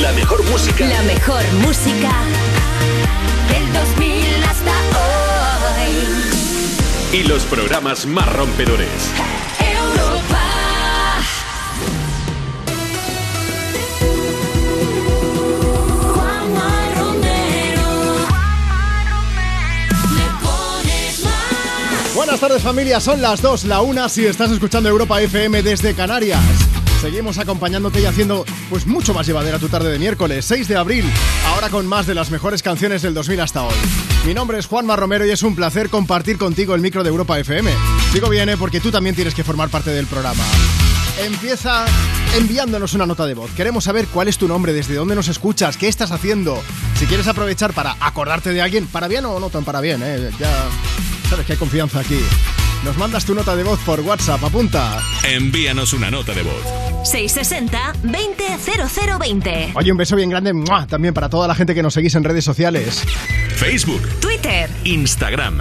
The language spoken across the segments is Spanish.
La mejor música. La mejor música del 2000 hasta hoy. Y los programas más rompedores. Europa. Juanma Romero. Le pones más. Buenas tardes familia, son las 2, la 1 si estás escuchando Europa FM desde Canarias. Seguimos acompañándote y haciendo pues mucho más llevadera tu tarde de miércoles 6 de abril, ahora con más de las mejores canciones del 2000 hasta hoy. Mi nombre es Juanma Romero y es un placer compartir contigo el micro de Europa FM. Digo bien, ¿eh? porque tú también tienes que formar parte del programa. Empieza enviándonos una nota de voz. Queremos saber cuál es tu nombre, desde dónde nos escuchas, qué estás haciendo. Si quieres aprovechar para acordarte de alguien, para bien o no tan para bien, ¿eh? ya sabes que hay confianza aquí. Nos mandas tu nota de voz por WhatsApp, apunta. Envíanos una nota de voz. 660-200020. Oye, un beso bien grande ¡mua! también para toda la gente que nos seguís en redes sociales. Facebook, Twitter. Instagram.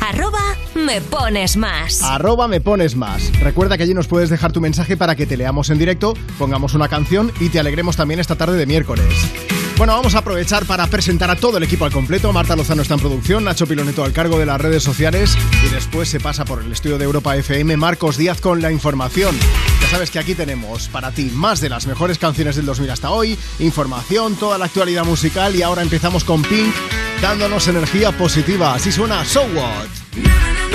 Arroba me pones más. Arroba me pones más. Recuerda que allí nos puedes dejar tu mensaje para que te leamos en directo, pongamos una canción y te alegremos también esta tarde de miércoles. Bueno, vamos a aprovechar para presentar a todo el equipo al completo. Marta Lozano está en producción, Nacho Piloneto al cargo de las redes sociales y después se pasa por el estudio de Europa FM Marcos Díaz con la información. Ya sabes que aquí tenemos para ti más de las mejores canciones del 2000 hasta hoy, información, toda la actualidad musical y ahora empezamos con Pink dándonos energía positiva. Así suena So What.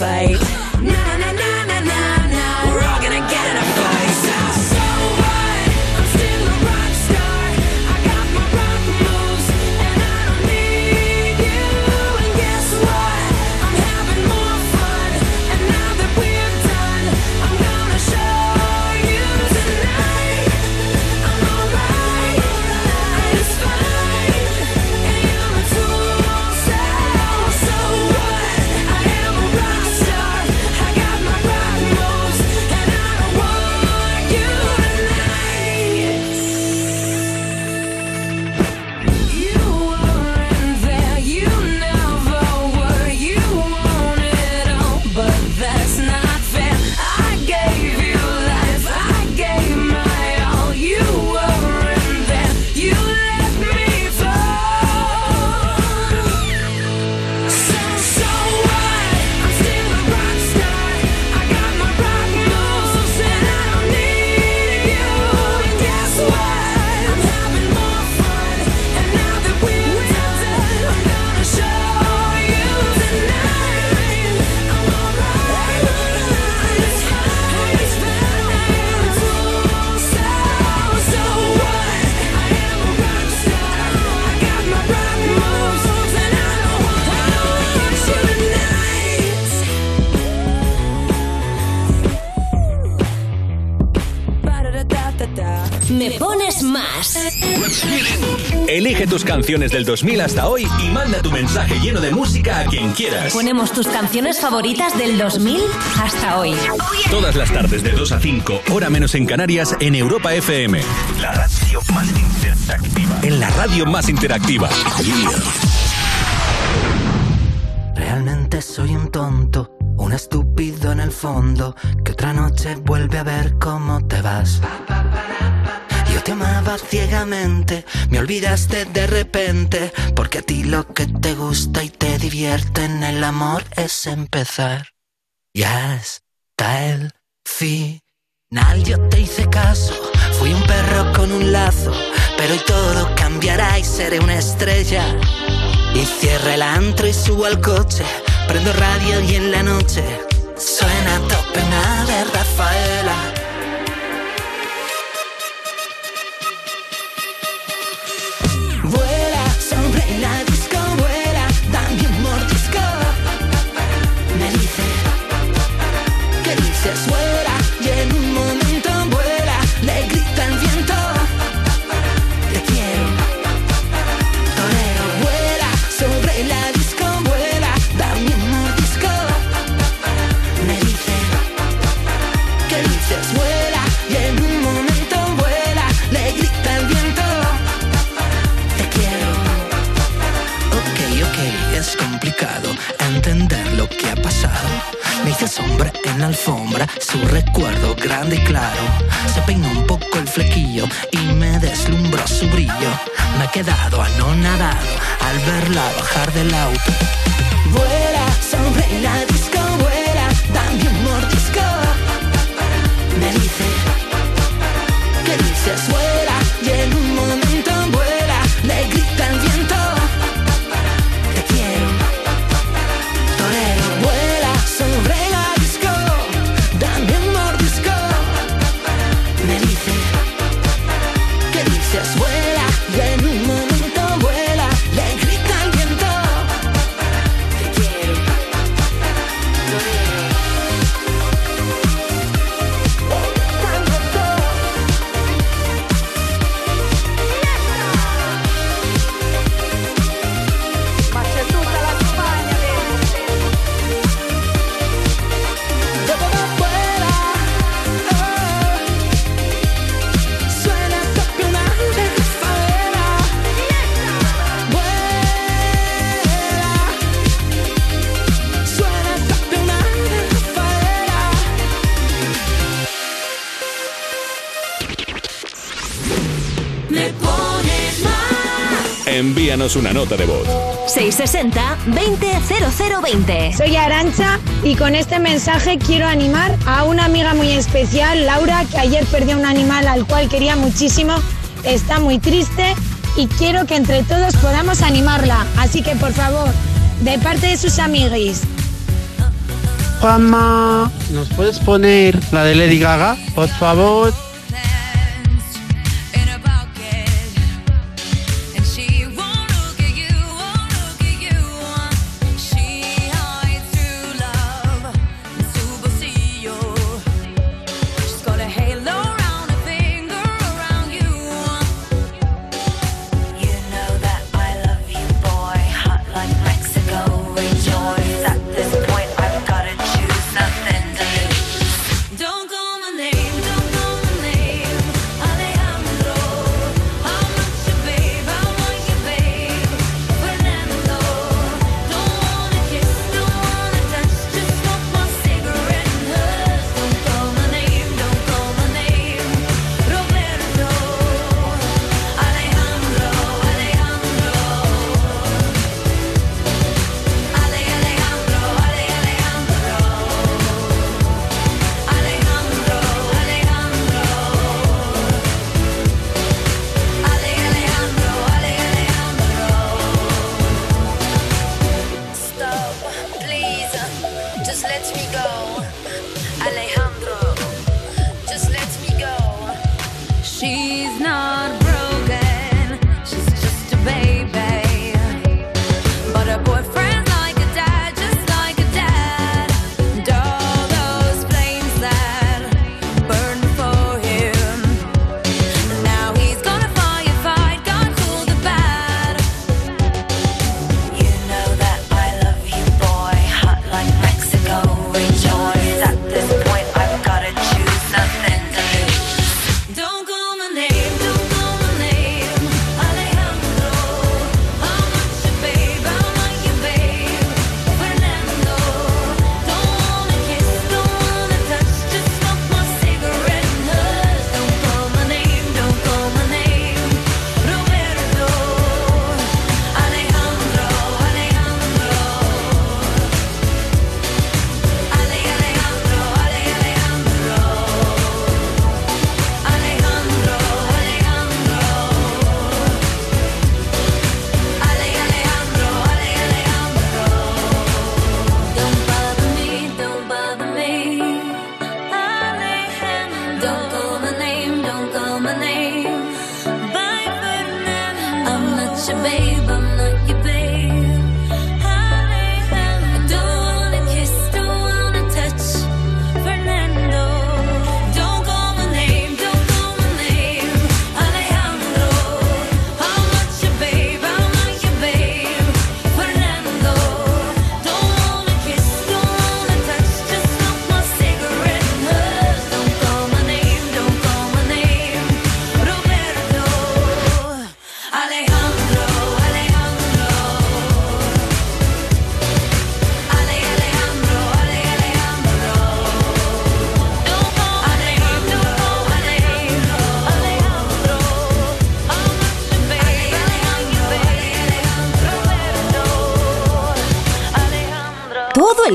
Fight. Elige tus canciones del 2000 hasta hoy y manda tu mensaje lleno de música a quien quieras. Ponemos tus canciones favoritas del 2000 hasta hoy. Todas las tardes de 2 a 5, hora menos en Canarias, en Europa FM. La radio más interactiva. En la radio más interactiva. Realmente soy un tonto Un estúpido en el fondo que otra noche vuelve a ver cómo te vas. Te amaba ciegamente, me olvidaste de repente, porque a ti lo que te gusta y te divierte en el amor es empezar. Ya está el final, yo te hice caso, fui un perro con un lazo, pero hoy todo cambiará y seré una estrella. Y cierra el antro y subo al coche, prendo radio y en la noche suena a tope una Envíanos una nota de voz. 660-200020. Soy Arancha y con este mensaje quiero animar a una amiga muy especial, Laura, que ayer perdió un animal al cual quería muchísimo. Está muy triste y quiero que entre todos podamos animarla. Así que por favor, de parte de sus amiguis, Juanma, ¿nos puedes poner la de Lady Gaga, por favor?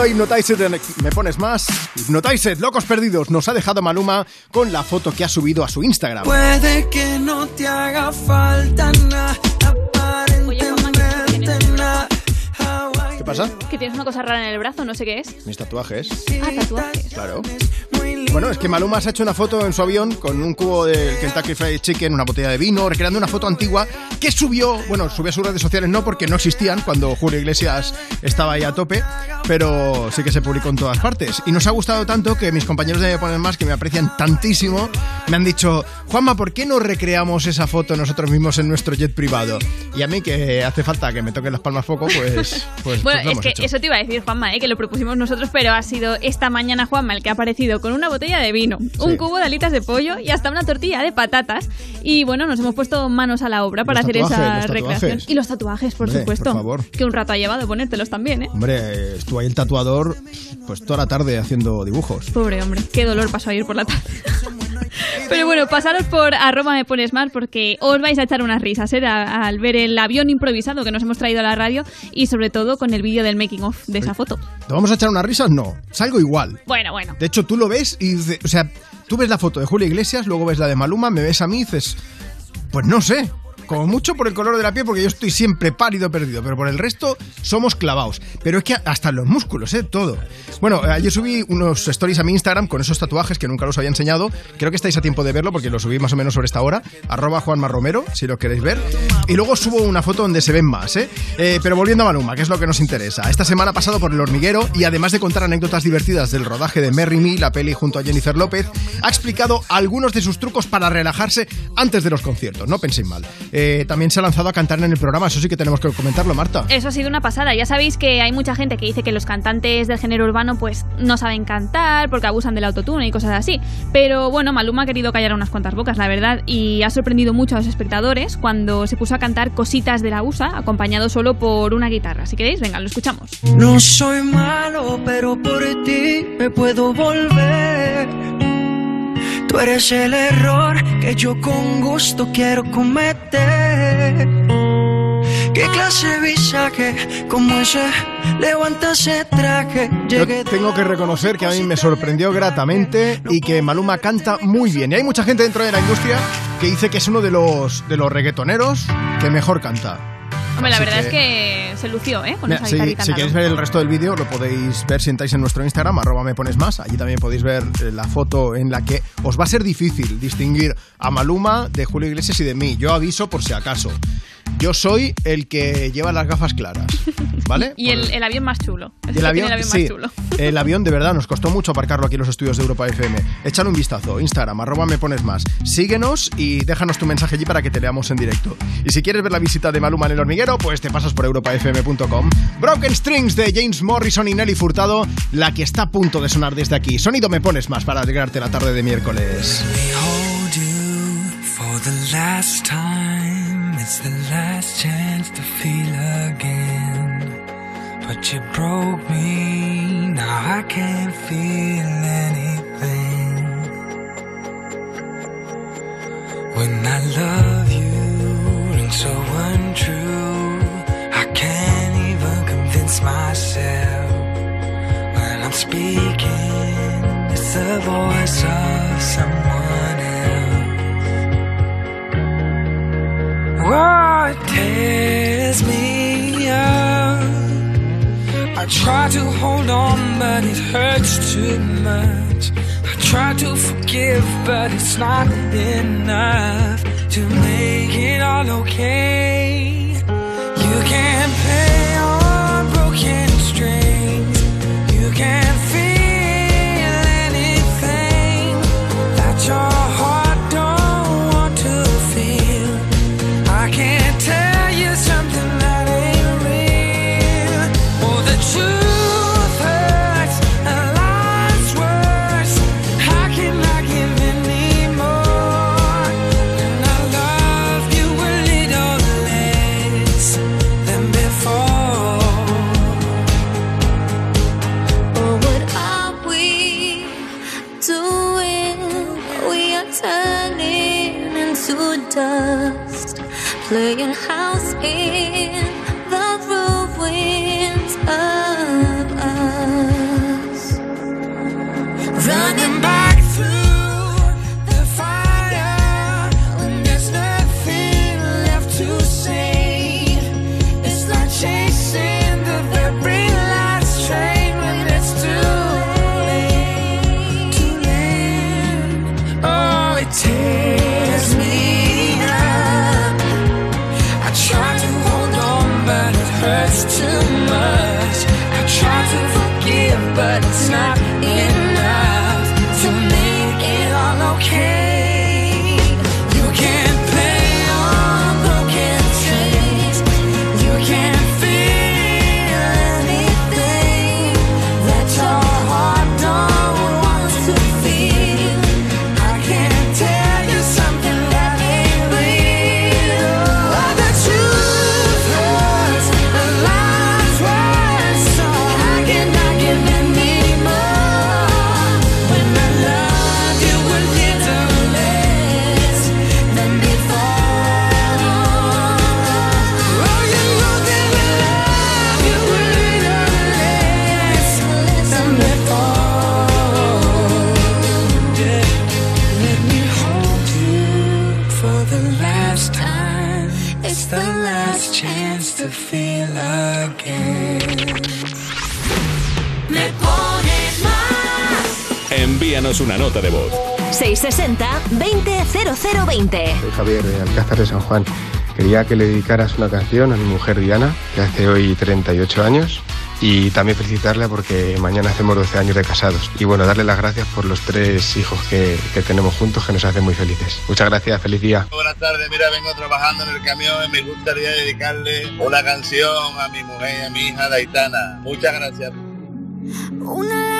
Sonando Hypnotized en Me Pones Más. Hypnotized, Locos Perdidos, nos ha dejado Maluma con la foto que ha subido a su Instagram. Puede que no te haga falta nada. ¿Qué pasa? Que tienes una cosa rara en el brazo, no sé qué es. Mis tatuajes. Ah, tatuajes. Claro. Bueno, es que Maluma se ha hecho una foto en su avión con un cubo de Kentucky Fried Chicken, una botella de vino, recreando una foto antigua que subió, bueno, subió a sus redes sociales no porque no existían cuando Julio Iglesias estaba ahí a tope, pero sí que se publicó en todas partes. Y nos ha gustado tanto que mis compañeros de Me Ponen Más, que me aprecian tantísimo, me han dicho, Juanma, ¿por qué no recreamos esa foto nosotros mismos en nuestro jet privado? Y a mí que hace falta que me toquen las palmas poco, pues... pues Bueno, pues lo es hemos que hecho. eso te iba a decir, Juanma, ¿eh? que lo propusimos nosotros, pero ha sido esta mañana Juanma el que ha aparecido con una botella de vino, un cubo de alitas de pollo y hasta una tortilla de patatas. Y bueno, nos hemos puesto manos a la obra para hacer tatuajes, esa recreación. Y los tatuajes, por Hombre, supuesto. por favor. Que un rato ha llevado ponértelos también, ¿eh? Hombre, estuvo ahí el tatuador pues toda la tarde haciendo dibujos. Pobre hombre, qué dolor pasó ayer por la tarde. Pero bueno, pasaros por arroba me pones mal porque os vais a echar unas risas ¿eh? A- al ver el avión improvisado que nos hemos traído a la radio y sobre todo con el vídeo del making of de esa foto. ¿Te vamos a echar unas risas? No, salgo igual. Bueno, bueno. De hecho, tú lo ves y dices, o sea, tú ves la foto de Julio Iglesias, luego ves la de Maluma, me ves a mí y dices, pues no sé, como mucho por el color de la piel, porque yo estoy siempre pálido perdido, pero por el resto somos clavados. Pero es que hasta los músculos, ¿eh? Todo. Bueno, eh, ayer subí unos stories a mi Instagram con esos tatuajes que nunca los había enseñado. Creo que estáis a tiempo de verlo porque lo subí más o menos sobre esta hora. Arroba Juanma Romero, si lo queréis ver. Y luego subo una foto donde se ven más, ¿eh? Eh, pero volviendo a Maluma, que es lo que nos interesa. Esta semana ha pasado por el hormiguero y además de contar anécdotas divertidas del rodaje de Merry Me, la peli junto a Jennifer López, ha explicado algunos de sus trucos para relajarse antes de los conciertos. No penséis mal. Eh, también se ha lanzado a cantar en el programa, eso sí que tenemos que comentarlo, Marta. Eso ha sido una pasada. Ya sabéis que hay mucha gente que dice que los cantantes del género urbano pues no saben cantar porque abusan del autotune y cosas así. Pero bueno, Maluma ha querido callar unas cuantas bocas, la verdad, y ha sorprendido mucho a los espectadores cuando se puso a cantar cositas de la USA acompañado solo por una guitarra. Si queréis, venga, lo escuchamos. No soy malo, pero por ti me puedo volver. Tú eres el error que yo con gusto quiero cometer. ¿Qué clase de visaje como ese? Levanta ese traje. Yo tengo que reconocer que a mí me sorprendió gratamente y que Maluma canta muy bien. Y hay mucha gente dentro de la industria que dice que es uno de los, de los reggaetoneros que mejor canta. Hombre, la Así verdad que- es que se lució, ¿eh? Con Mira, esa si, si queréis ver el resto del vídeo, lo podéis ver si entráis en nuestro Instagram, arroba me pones más. Allí también podéis ver eh, la foto en la que os va a ser difícil distinguir a Maluma de Julio Iglesias y de mí. Yo aviso por si acaso. Yo soy el que lleva las gafas claras, ¿vale? Y el, el avión más chulo. Y el avión, el avión sí, más chulo. el avión de verdad nos costó mucho aparcarlo aquí en los estudios de Europa FM. Échale un vistazo, Instagram, arroba me pones más. Síguenos y déjanos tu mensaje allí para que te leamos en directo. Y si quieres ver la visita de Maluma en el hormiguero, pues te pasas por europafm.com. Broken Strings de James Morrison y Nelly Furtado, la que está a punto de sonar desde aquí. Sonido me pones más para alegrarte la tarde de miércoles. hold you for the last time. It's the last chance to feel again. But you broke me, now I can't feel anything. When I love you, rings so untrue. I can't even convince myself. When I'm speaking, it's the voice of someone else. Oh, it tears me up. I try to hold on, but it hurts too much. I try to forgive, but it's not enough to make it all okay. You can't envíanos una nota de voz. 660-200020. Soy Javier de Alcázar de San Juan. Quería que le dedicaras una canción a mi mujer Diana, que hace hoy 38 años, y también felicitarla porque mañana hacemos 12 años de casados. Y bueno, darle las gracias por los tres hijos que, que tenemos juntos, que nos hacen muy felices. Muchas gracias, feliz día. Buenas tardes, mira, vengo trabajando en el camión y me gustaría dedicarle una canción a mi mujer y a mi hija Daitana. Muchas gracias. Una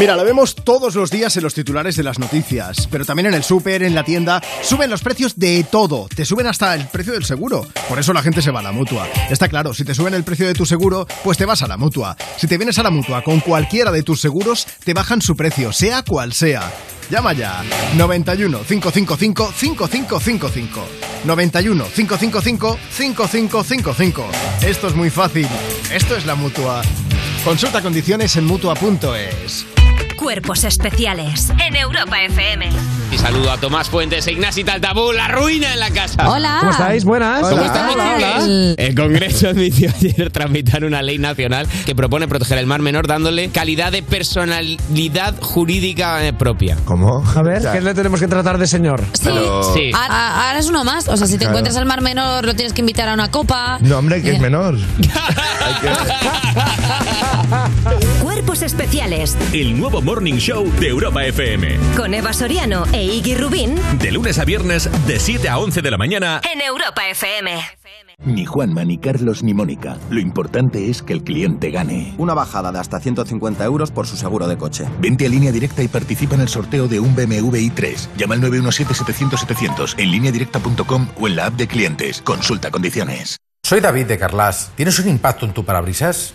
Mira, lo vemos todos los días en los titulares de las noticias, pero también en el súper, en la tienda, suben los precios de todo, te suben hasta el precio del seguro. Por eso la gente se va a la mutua. Está claro, si te suben el precio de tu seguro, pues te vas a la mutua. Si te vienes a la mutua con cualquiera de tus seguros, te bajan su precio, sea cual sea. Llama ya 91 555 5555 91 555 5555 Esto es muy fácil. Esto es la mutua. Consulta condiciones en mutua.es. Cuerpos especiales en Europa FM. Y saludo a Tomás Fuentes e Ignasi Taltabú, la ruina en la casa. Hola. ¿Cómo estáis? Buenas. ¿Cómo estamos, Hola. El Congreso admitió ayer tramitar una ley nacional que propone proteger el mar menor dándole calidad de personalidad jurídica eh, propia. ¿Cómo? A ver, ¿qué le tenemos que tratar de señor? Sí. Sí. Ahora, ahora es uno más. O sea, si te Claro. encuentras al mar menor, lo tienes que invitar a una copa. No, hombre, que es menor. Cuerpos especiales El nuevo Morning Show de Europa FM. con Eva Soriano e Iggy Rubín De lunes a viernes, de 7 a 11 de la mañana. en Europa FM. Ni Juanma, ni Carlos, ni Mónica. Lo importante es que el cliente gane. Una bajada de hasta 150 euros por su seguro de coche. Vente a línea directa y participa en el sorteo de un BMW i3. Llama al 917-700-700 en lineadirecta.com o en la app de clientes. Consulta condiciones. Soy David de Carlas. ¿Tienes un impacto en tu parabrisas?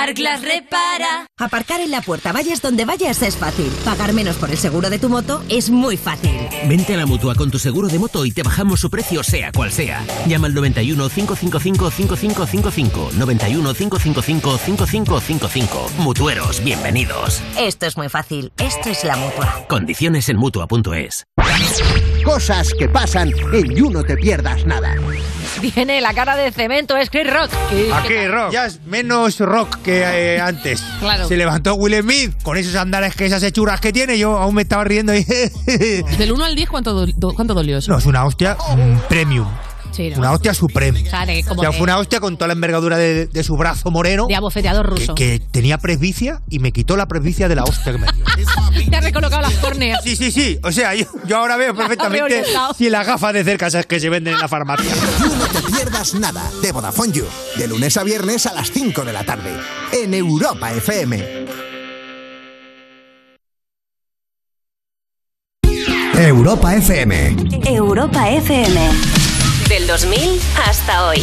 Carglass repara. Aparcar en la puerta, vayas donde vayas, es fácil. Pagar menos por el seguro de tu moto es muy fácil. Vente a la mutua con tu seguro de moto y te bajamos su precio, sea cual sea. Llama al 91 555 5555. 91 555 5555. Mutueros, bienvenidos. Esto es muy fácil. Esto es la mutua. Condiciones en mutua.es. Cosas que pasan en You No Te Pierdas Nada. Tiene la cara de cemento, es Chris Rock. ¿Qué- Aquí, qué rock. Ya es menos rock que eh, antes. Claro. Se levantó Will Smith con esos andales que esas hechuras que tiene. Yo aún me estaba riendo ahí. Del 1 al 10, ¿cuánto, do- cuánto dolió eso? No, es una hostia mm, premium. Sí, ¿no? Una hostia como o sea, de- fue una hostia con toda la envergadura de, de su brazo moreno. de abofeteador Que, ruso. que tenía presbicia y me quitó la presbicia de la hostia que me dio. Te ha recolocado las córneas. Sí, sí, sí. O sea, yo, yo ahora veo perfectamente si las gafas de cerca esas que se venden en la farmacia. No te pierdas nada de Vodafone You, de lunes a viernes a las 5 de la tarde, en Europa FM. Europa FM. Europa FM. Del 2000 hasta hoy.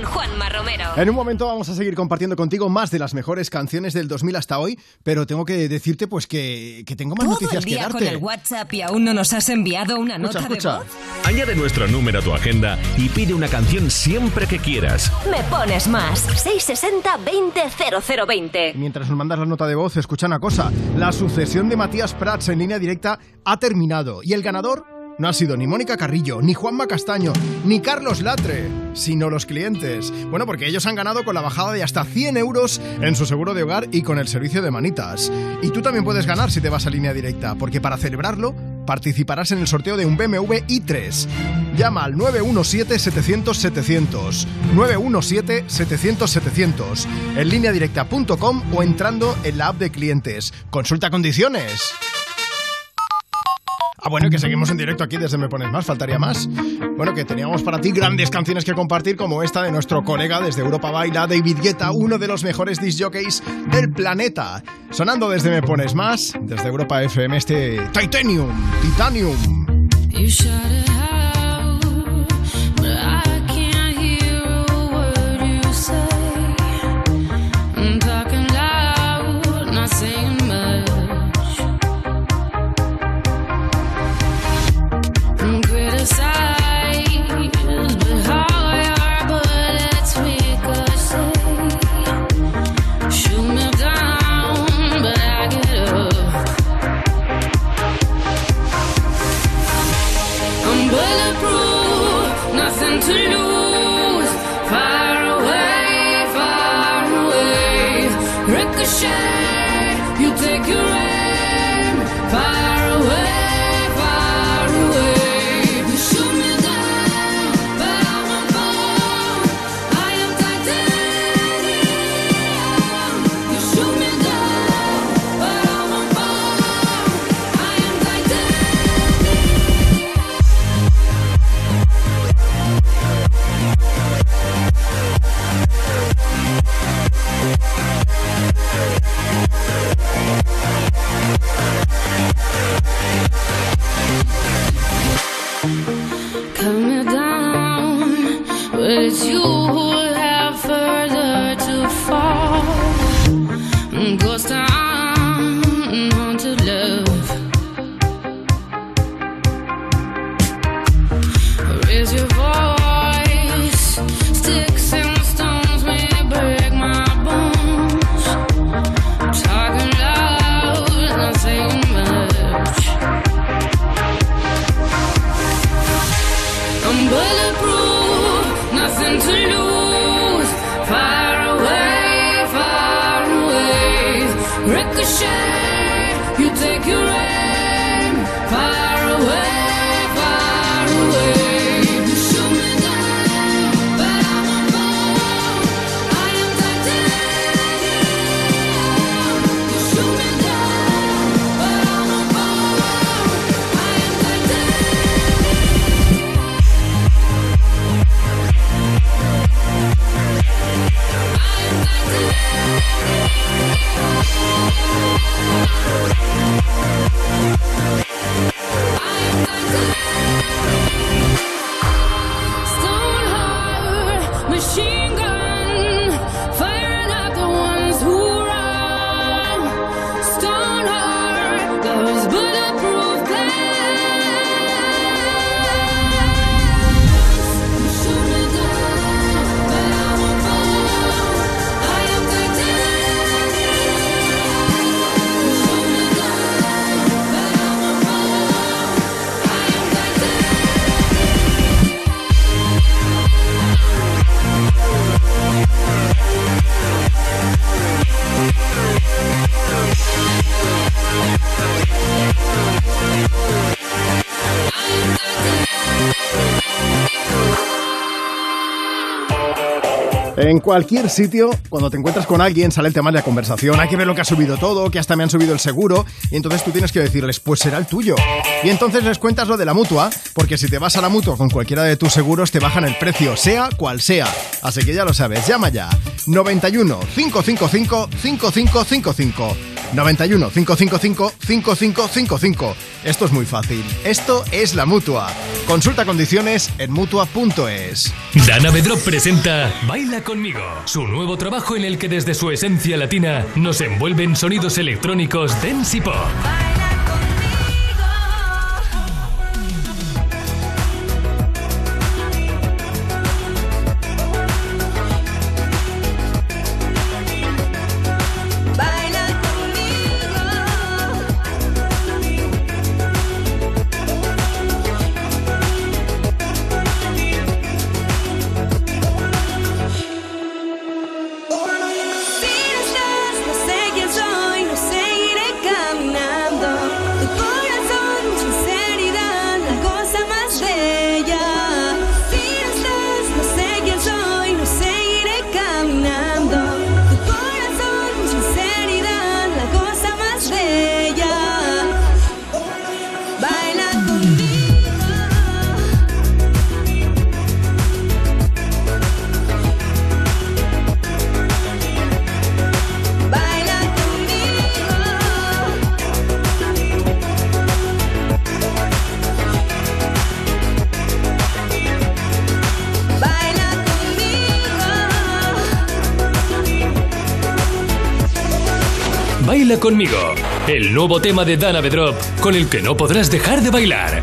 Con Juanma Romero. En un momento vamos a seguir compartiendo contigo más de las mejores canciones del 2000 hasta hoy, pero tengo que decirte pues que, que tengo más Todo noticias el que día con el WhatsApp y aún no nos has enviado una Escucha, nota de voz. Añade nuestro número a tu agenda y pide una canción siempre que quieras. Me pones más. 660 20 0020. Mientras nos mandas la nota de voz, escucha una cosa. La sucesión de Matías Prats en línea directa ha terminado y el ganador no ha sido ni Mónica Carrillo, ni Juanma Castaño, ni Carlos Latre, sino los clientes. Bueno, porque ellos han ganado con la bajada de hasta 100 euros en su seguro de hogar y con el servicio de manitas. Y tú también puedes ganar si te vas a línea directa, porque para celebrarlo participarás en el sorteo de un BMW i3. Llama al 917-700-700. 917-700-700. En lineadirecta.com o entrando en la app de clientes. Consulta condiciones. Ah, bueno, que seguimos en directo aquí desde Me Pones Más, faltaría más. Bueno, que teníamos para ti grandes canciones que compartir, como esta de nuestro colega desde Europa Baila, David Guetta, uno de los mejores disc jockeys del planeta. Sonando desde Me Pones Más, desde Europa FM, este Titanium, Titanium. Cualquier sitio, cuando te encuentras con alguien, sale el tema de la conversación. Hay que ver lo que ha subido todo, que hasta me han subido el seguro. Y entonces tú tienes que decirles, pues será el tuyo. Y entonces les cuentas lo de la mutua, porque si te vas a la mutua con cualquiera de tus seguros, te bajan el precio, sea cual sea. Así que ya lo sabes, llama ya. 91 555 5555. 91 555 5555. Esto es muy fácil. Esto es la mutua. Consulta condiciones en mutua.es. Dana Bedrop presenta Baila conmigo, su nuevo trabajo en el que desde su esencia latina nos envuelven sonidos electrónicos dance y pop. Conmigo, el nuevo tema de Dana Bedrop con el que no podrás dejar de bailar.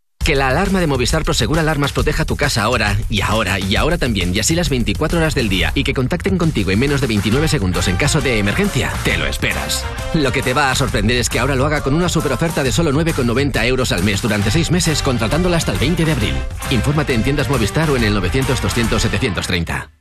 Que la alarma de Movistar Prosegur Alarmas proteja tu casa ahora, y ahora, y ahora también, y así las 24 horas del día, y que contacten contigo en menos de 29 segundos en caso de emergencia, te lo esperas. Lo que te va a sorprender es que ahora lo haga con una super oferta de solo 9,90 euros al mes durante 6 meses, contratándola hasta el 20 de abril. Infórmate en tiendas Movistar o en el 900-200-730.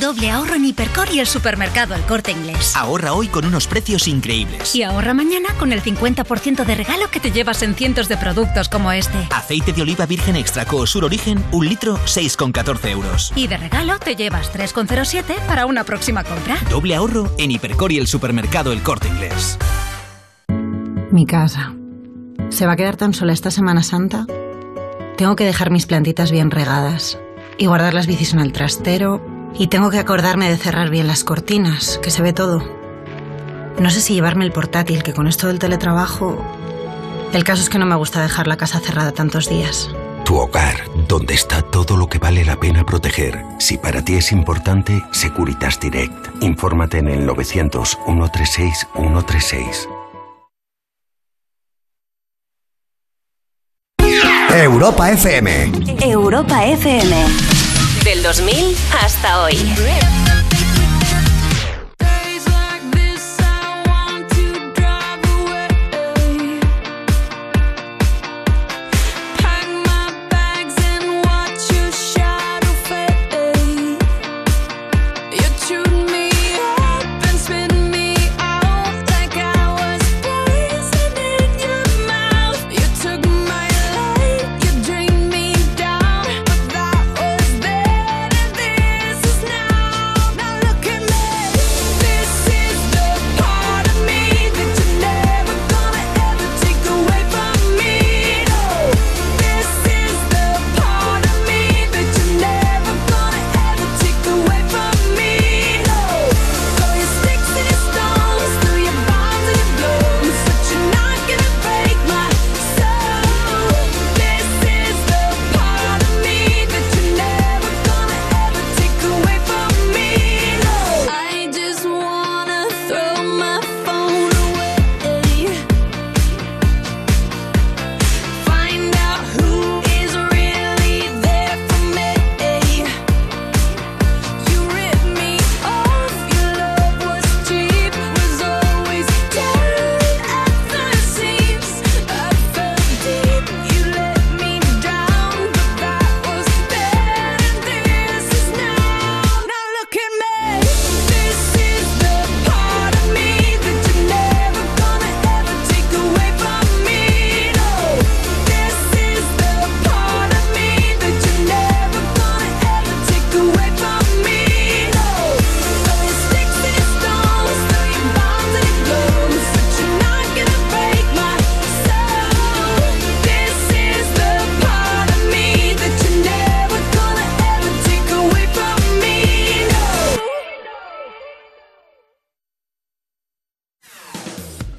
Doble ahorro en Hipercor y el supermercado El Corte Inglés. Ahorra hoy con unos precios increíbles. Y ahorra mañana con el 50% de regalo que te llevas en cientos de productos como este. Aceite de oliva virgen extra Coosur Origen, un litro, 6,14 euros. Y de regalo te llevas 3,07 para una próxima compra. Doble ahorro en Hipercor y el supermercado El Corte Inglés. Mi casa. ¿Se va a quedar tan sola esta Semana Santa? Tengo que dejar mis plantitas bien regadas y guardar las bicis en el trastero y tengo que acordarme de cerrar bien las cortinas, que se ve todo. No sé si llevarme el portátil, que con esto del teletrabajo... El caso es que no me gusta dejar la casa cerrada tantos días. Tu hogar, donde está todo lo que vale la pena proteger. Si para ti es importante, Securitas Direct. Infórmate en el 900 136 136. Europa FM. Europa FM. Del 2000 hasta hoy.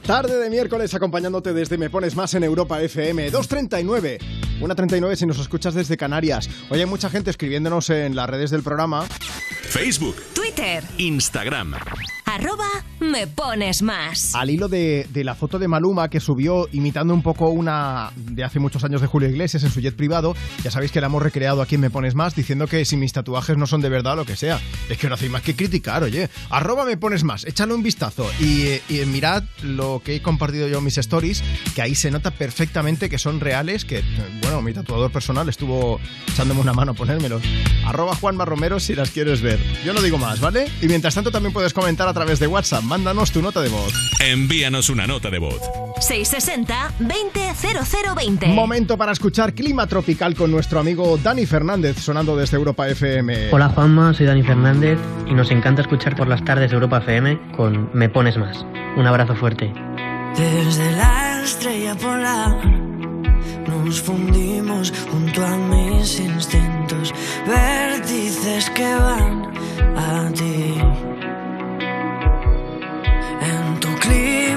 Tarde de miércoles acompañándote desde Me Pones Más en Europa FM 239. Una 39 si nos escuchas desde Canarias. Hoy hay mucha gente escribiéndonos en las redes del programa. Facebook, Twitter, Instagram. Arroba me pones más. Al hilo de, de la foto de Maluma que subió imitando un poco una de hace muchos años de Julio Iglesias en su jet privado, ya sabéis que la hemos recreado aquí en Me Pones Más diciendo que si mis tatuajes no son de verdad lo que sea. Es que no hacéis más que criticar, oye. Arroba Me Pones Más, échale un vistazo y, eh, y mirad lo que he compartido yo en mis stories, que ahí se nota perfectamente que son reales, que, bueno, mi tatuador personal estuvo echándome una mano a ponérmelos. Arroba Juanma Romero si las quieres ver. Yo no digo más, ¿vale? Y mientras tanto también puedes comentar a través de WhatsApp. Mándanos tu nota de voz. Envíanos una nota de voz. 660-200020. Momento para escuchar Clima Tropical con nuestro amigo Dani Fernández sonando desde Europa FM. Hola Juanma, soy Dani Fernández y nos encanta escuchar por las tardes de Europa FM con Me Pones Más. Un abrazo fuerte. Desde la estrella polar nos fundimos junto a mis instintos, vértices que van a ti.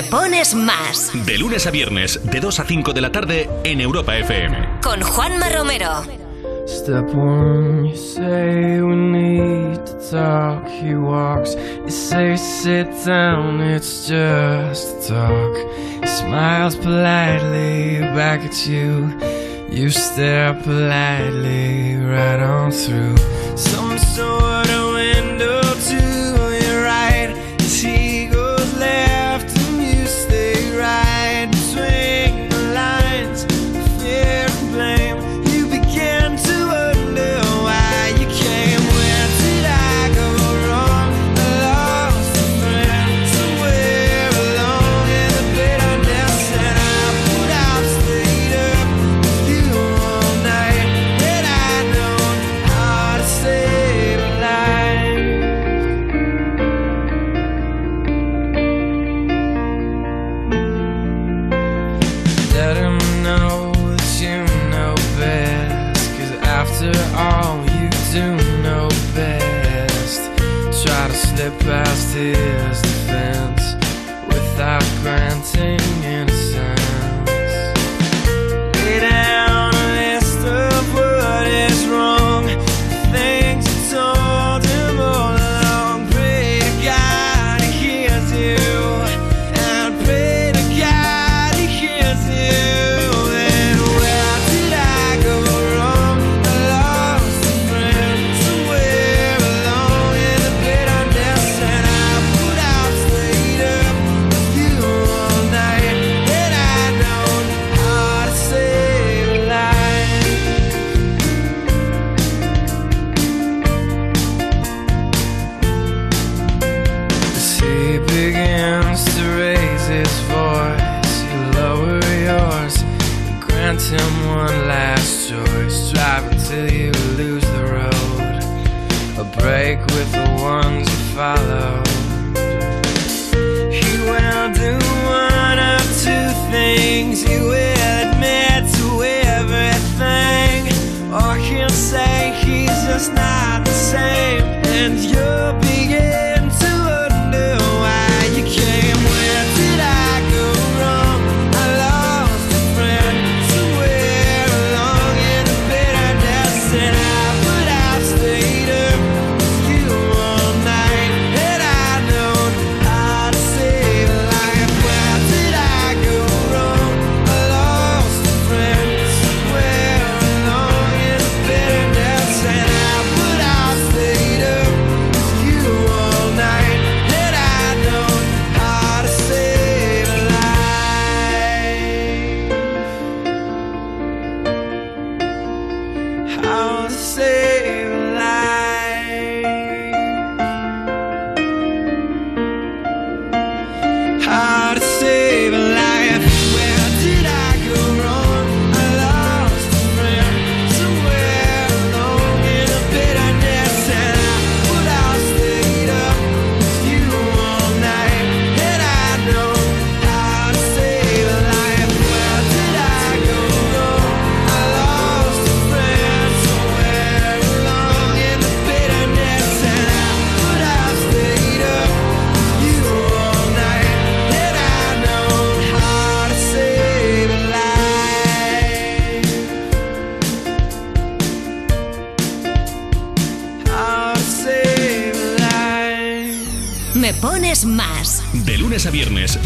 Me pones más. De lunes a viernes, de 2 a 5 de la tarde en Europa FM. Con Juanma Romero. Step one, you say we need to talk. He walks, you say sit down, it's just talk. He smiles politely back at you. You stare politely right on through some sort granted.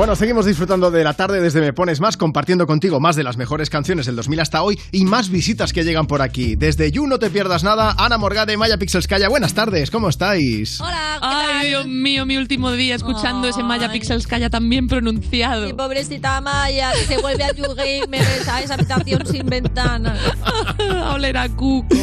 Bueno, seguimos disfrutando de la tarde desde Me Pones Más, compartiendo contigo más de las mejores canciones del 2000 hasta hoy y más visitas que llegan por aquí. Desde You No Te Pierdas Nada, Ana Morgade, Maya Pixelskaya. Buenas tardes, ¿cómo estáis? Hola, Ay, Dios mío, mi último día escuchando ese Maya Pixels Calla tan bien pronunciado. Mi pobrecita Maya, que se vuelve a YouGamer, a esa habitación sin ventana. a oler a cuco.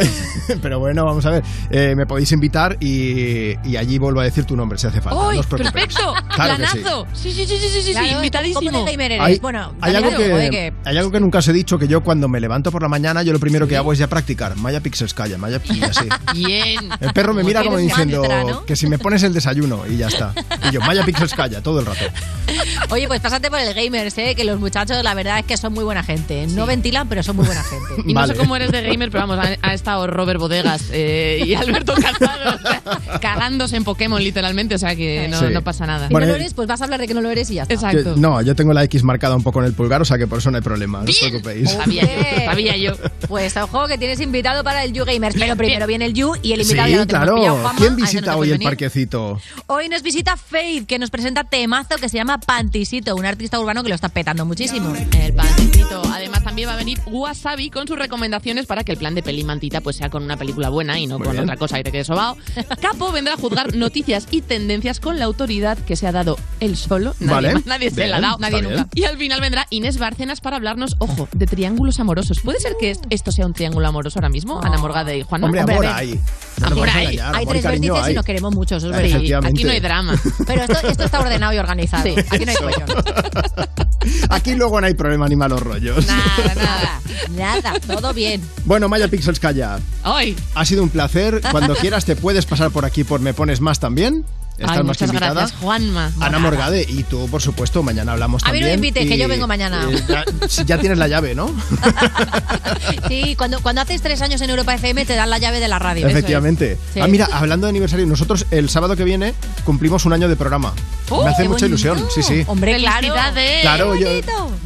Pero bueno, vamos a ver. Eh, me podéis invitar y, y allí vuelvo a decir tu nombre si hace falta. no ¡Uy, os preocupéis. perfecto! Claro que sí. ¡Planazo! Sí, sí, sí, sí, sí, sí, Claro, invitadísimo. ¿cómo de gamer eres? Hay, bueno, hay algo que, que- hay algo que nunca os he dicho, que yo cuando me levanto por la mañana, yo lo primero que hago es ya practicar. Maya Pixelskaya, Maya y así. Bien. El perro me mira como diciendo mantra, ¿no? que si me pones el desayuno y ya está. Y yo, Maya Pixelskaya, todo el rato. Oye, pues pásate por el gamers, ¿eh? que los muchachos la verdad es que son muy buena gente. No ventilan, pero son muy buena gente. Y no Vale. sé cómo eres de gamer, pero vamos, ha, ha estado Robert Bodegas eh, y Alberto Casado o sea, cagándose en Pokémon literalmente, o sea que no, Sí. no pasa nada. Si Bueno, no lo eres, pues vas a hablar de que no lo eres y ya está. Exacto. No, yo tengo la X marcada un poco en el pulgar, o sea que por eso no hay problema, no os preocupéis. Sabía yo, sabía yo. Pues ojo que tienes invitado para el You Gamers, pero primero viene el You y el Sí, invitado ya lo claro. pillado, Juanma, ¿Quién no visita hoy el parquecito? Hoy nos visita Faith, que nos presenta temazo que se llama Pantisito, un artista urbano que lo está petando muchísimo. El panticito. Además, también va a venir Wasabi con sus recomendaciones para que el plan de peli mantita pues sea con una película buena y no Muy con bien. otra cosa y te quedes sobao. Capo vendrá a juzgar noticias y tendencias con la autoridad que se ha dado él solo. Nadie, Vale. más, nadie se Bien, la ha dado, nadie nunca. Y al final vendrá Inés Bárcenas para hablarnos, ojo, de triángulos amorosos. ¿Puede ser que est- esto sea un triángulo amoroso ahora mismo? Ana Morgade y Juan Hombre, amor hay. No Amor hay. amor tres cariño vértices y nos queremos mucho, eso es Sí, verdad. efectivamente. Aquí no hay drama. Pero esto, esto está ordenado y organizado. Sí. Aquí no hay cuello. Aquí luego no hay problema ni malos rollos. Nada, nada. Nada, todo bien. Bueno, Maya Pixelskaya, Hoy. ha sido un placer. Cuando quieras te puedes pasar por aquí por Me Pones Más también. Estás Ay, más muchas invitada. gracias, Juanma. Ana Morgade y tú, por supuesto, mañana hablamos A mí no también. me invites, que yo vengo mañana. eh, ya, tienes la llave, ¿no? Sí, cuando, cuando haces tres años en Europa FM te dan la llave de la radio. eso es. Efectivamente. Sí. Ah, mira, hablando de aniversario, nosotros el sábado que viene cumplimos un año de programa. ¡Oh, me hace mucha bonito! ilusión, sí, sí. Hombre, claro. Felicidades. Claro, yo,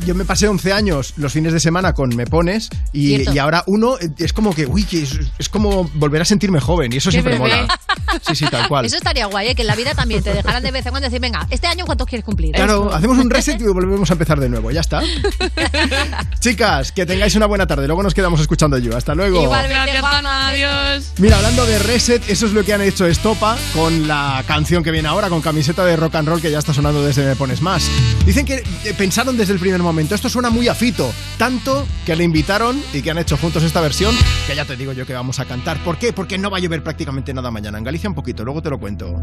yo me pasé 11 años los fines de semana con Me Pones y, y ahora uno eh, es como que, uy, que es, es como volver a sentirme joven y eso Qué siempre bebé. mola. Sí, sí, tal cual. Eso estaría guay, ¿eh? que en la vida también te dejaran de vez en cuando decir, venga, este año cuántos quieres cumplir. Claro, Eso. hacemos un reset y volvemos a empezar de nuevo, ya está. Chicas, que tengáis una buena tarde. Luego nos quedamos escuchando yo. Hasta luego. Gracias, Ana. Adiós. Mira, hablando de reset, eso es lo que han hecho Estopa con la canción que viene ahora, con camiseta de rock and roll que ya está sonando desde Me Pones Más. Dicen que eh, pensaron desde el primer momento, esto suena muy a Fito, tanto que le invitaron y que han hecho juntos esta versión, que ya te digo yo que vamos a cantar. ¿Por qué? Porque no va a llover prácticamente nada mañana. En Galicia un poquito, luego te lo cuento.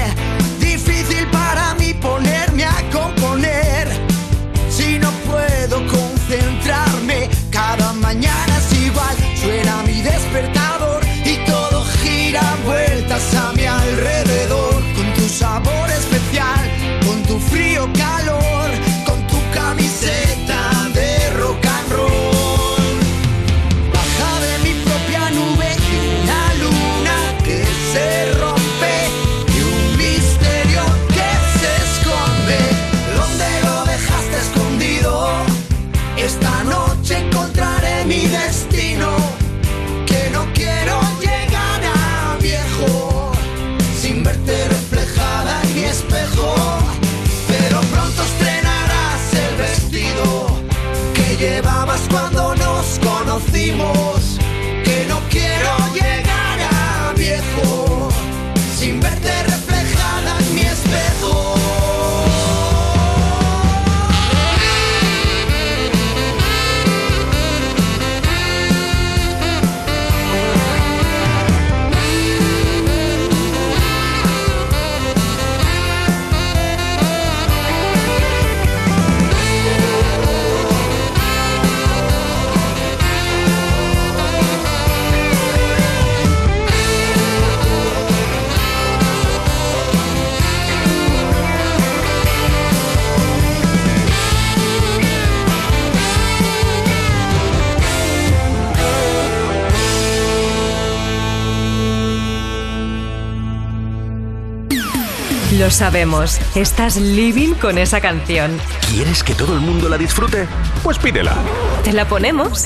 Lo sabemos, estás living con esa canción. ¿Quieres que todo el mundo la disfrute? Pues pídela. ¿Te la ponemos?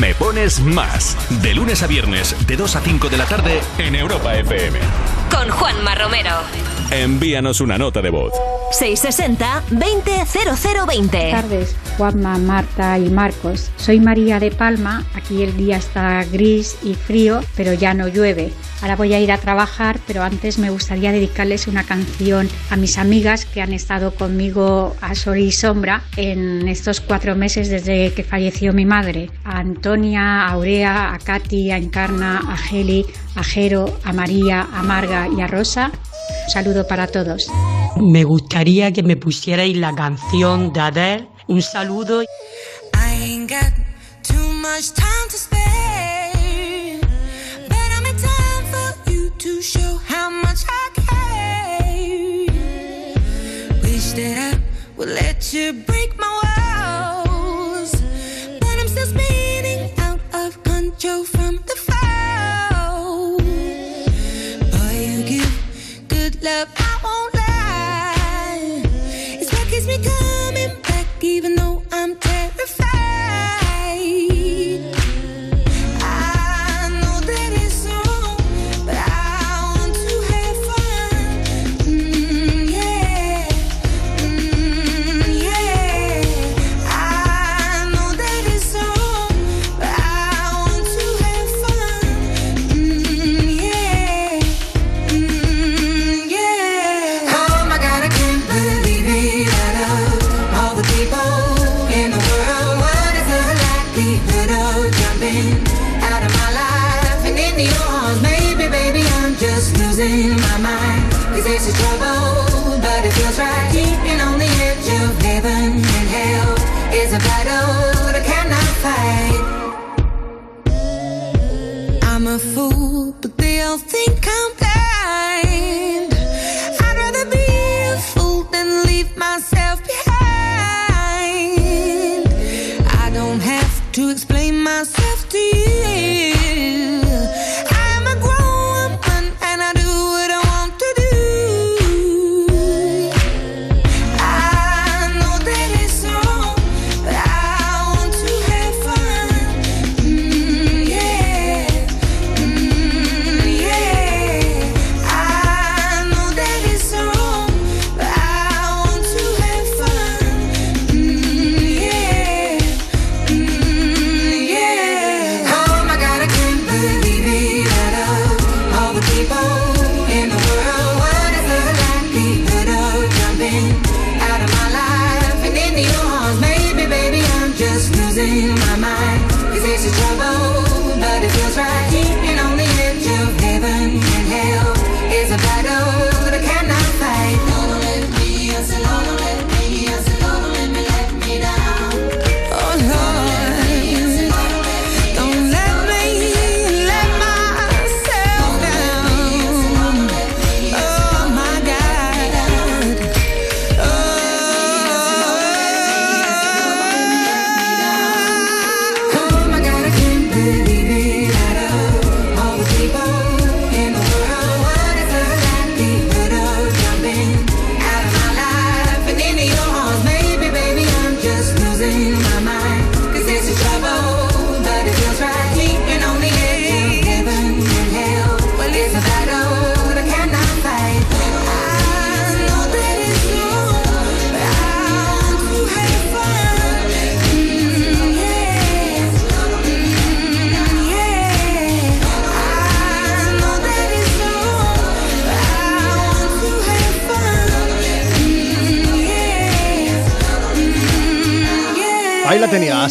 Me pones más. De lunes a viernes, de 2 a 5 de la tarde, en Europa FM. Con Juanma Romero. Envíanos una nota de voz. 660-200020. Buenas tardes, Juanma, Marta y Marcos. Soy María de Palma. Aquí el día está gris y frío, pero ya no llueve. Ahora voy a ir a trabajar, pero antes me gustaría dedicarles una canción a mis amigas que han estado conmigo a sol y sombra en estos cuatro meses desde que falleció mi madre. A Antonia, a Aurea, a Katy, a Encarna, a Geli, a Jero, a María, a Marga y a Rosa. Un saludo para todos. Me gustaría que me pusierais la canción de Adele. Un saludo. I ain't got too much time to spare, you break my walls, but I'm still spinning out of control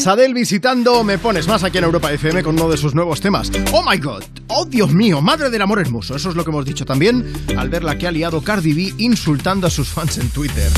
Tenías, Adele visitando Me Pones Más aquí en Europa FM con uno de sus nuevos temas. ¡Oh my god! ¡Oh Dios mío! ¡Madre del amor hermoso! Eso es lo que hemos dicho también al ver la que ha liado Cardi B insultando a sus fans en Twitter.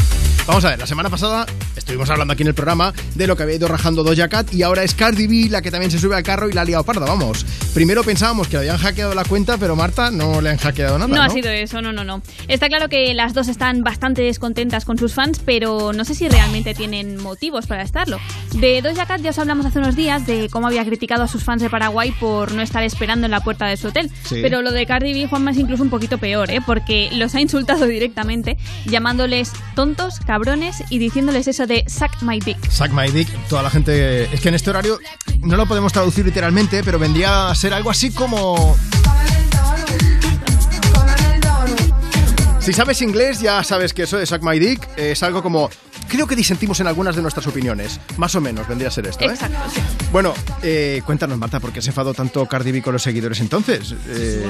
Vamos a ver, la semana pasada estuvimos hablando aquí en el programa de lo que había ido rajando Doja Cat y ahora es Cardi B la que también se sube al carro y la ha liado parda, vamos. Primero pensábamos que le habían hackeado la cuenta, pero Marta no le han hackeado nada, No, ¿no? ha sido eso, no, no, no. Está claro que las dos están bastante descontentas con sus fans, pero no sé si realmente tienen motivos para estarlo. De Doja Cat ya os hablamos hace unos días de cómo había criticado a sus fans de Paraguay por no estar esperando en la puerta de su hotel. Sí. Pero lo de Cardi B, Juanma, es incluso un poquito peor, ¿eh? Porque los ha insultado directamente, llamándoles tontos, cabrones y diciéndoles eso de suck my dick. Suck my dick, toda la gente... Es que en este horario no lo podemos traducir literalmente, pero vendría a ser algo así como... Si sabes inglés, ya sabes que eso de Suck My Dick es algo como. Creo que disentimos en algunas de nuestras opiniones. Más o menos vendría a ser esto, ¿eh? Exacto, sí. Bueno, eh, cuéntanos, Marta, ¿por qué se enfadó tanto Cardi B con los seguidores entonces? Eh,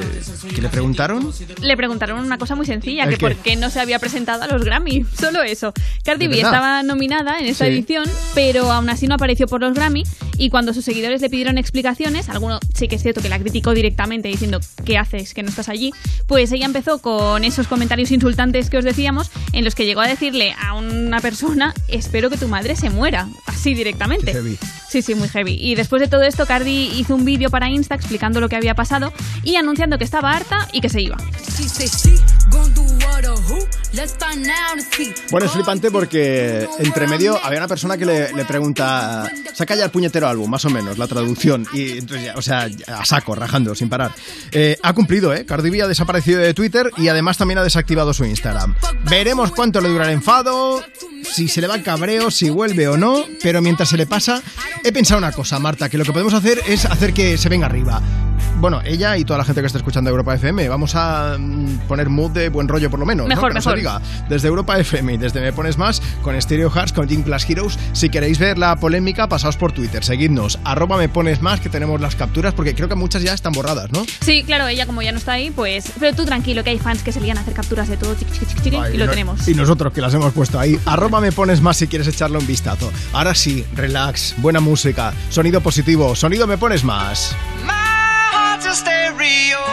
¿Qué le preguntaron? Le preguntaron una cosa muy sencilla, ¿El que qué? por qué no se había presentado a los Grammy. Solo eso. Cardi ¿De B estaba nominada en esta Sí. edición, pero aún así no apareció por los Grammy. Y cuando sus seguidores le pidieron explicaciones, alguno sí que es cierto que la criticó directamente diciendo ¿qué haces que no estás allí? Pues ella empezó con esos comentarios insultantes que os decíamos, en los que llegó a decirle a una persona espero que tu madre se muera, así directamente. Heavy. Sí, sí, muy heavy. Y después de todo esto, Cardi hizo un vídeo para Insta explicando lo que había pasado y anunciando que estaba harta y que se iba. Bueno, es flipante porque entre medio había una persona que le, le pregunta, saca ya el puñetero álbum, más o menos, la traducción, y entonces, ya, o sea, a saco, rajando, sin parar. Eh, ha cumplido, ¿eh? Cardi B ha desaparecido de Twitter y además también ha desactivado su Instagram. Veremos cuánto le dura el enfado, si se le va el cabreo, si vuelve o no, pero mientras se le pasa, he pensado una cosa, Marta, que lo que podemos hacer es hacer que se venga arriba. Bueno, ella y toda la gente que está escuchando Europa FM, vamos a mm, poner mood de buen rollo por lo menos. ¿no? Mejor, Que no se mejor. diga. Desde Europa FM y desde Me Pones Más, con Stereo Hearts, con Jim Class Heroes. Si queréis ver la polémica, pasaos por Twitter, seguidnos, arroba Me Pones Más, que tenemos las capturas, porque creo que muchas ya están borradas, ¿no? Sí, claro, ella como ya no está ahí, pues... Pero tú tranquilo, que hay fans que se lían a hacer capturas de todo, chiqui, chiqui, chiqui, chiqui, y lo no- tenemos. Y nosotros que las hemos puesto ahí. Arroba Me Pones Más si quieres echarle un vistazo. Ahora sí, relax, buena música, sonido positivo, sonido Me Pones Más. My a stereo.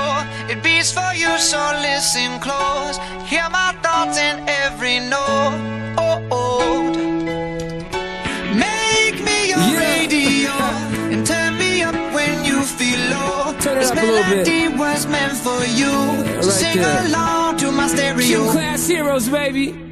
It beats for you, so listen close. Hear my thoughts in every note. Oh, oh. Make me your radio and turn me up when you feel low. Turn it this up a little bit. melody was meant for you. So right sing there. along to my stereo. Q class heroes, baby.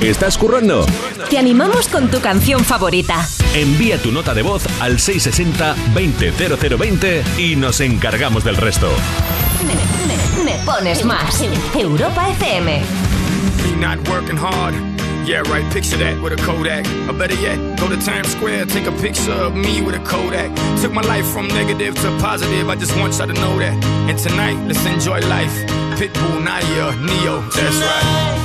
¿Estás currando? Te animamos con tu canción favorita. Envía tu nota de voz al 660-200020 y nos encargamos del resto. Me, me pones más. Europa FM. Me not working hard. Yeah, right, picture that with a Kodak. Or better yet, go to Times Square, take a picture of me with a Kodak. Took my life from negative to positive, I just want y'all to know that. And tonight, let's enjoy life. Pitbull, Nadia, Neo, that's right.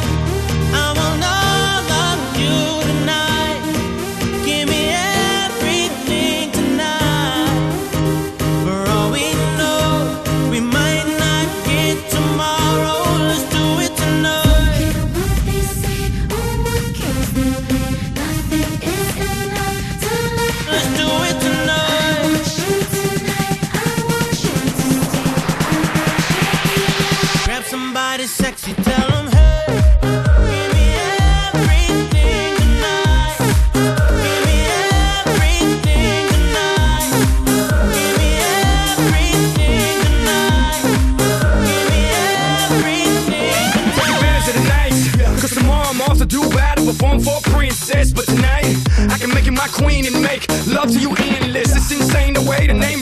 sexy, tell hey, of the night. Cause tomorrow I'm off to do battle, perform for a princess. But tonight, I can make you my queen and make love to you endless. It's insane the way the name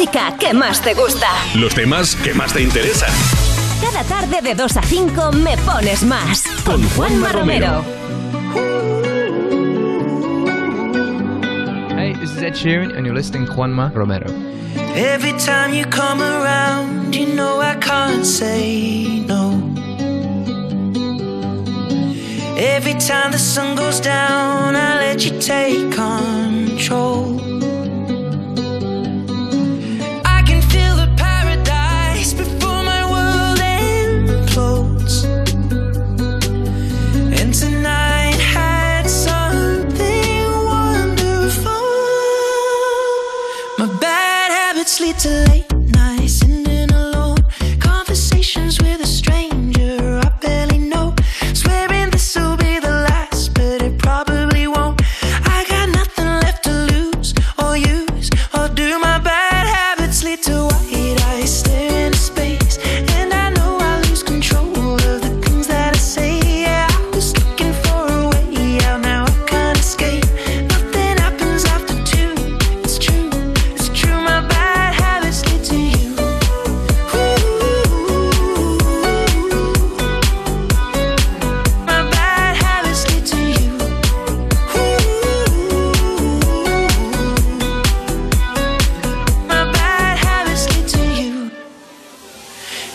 música que más te gusta. Los temas que más te interesan. Cada tarde de 2 a 5 me pones más. Con, Juanma, Romero. Romero. Hey, this is Ed Sheeran and you're listening to Juanma Romero. Every time you come around, you know I can't say no. Every time the sun goes down, I let you take control.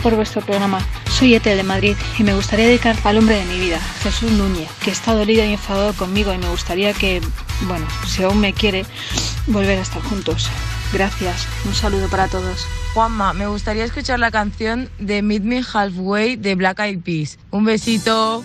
por vuestro programa. Soy Ete de Madrid y me gustaría dedicar al hombre de mi vida, Jesús Núñez, que está dolido y enfadado conmigo y me gustaría que, bueno, si aún me quiere, volver a estar juntos. Gracias, un saludo para todos. Juanma, me gustaría escuchar la canción de Meet Me Halfway de Black Eyed Peas. Un besito.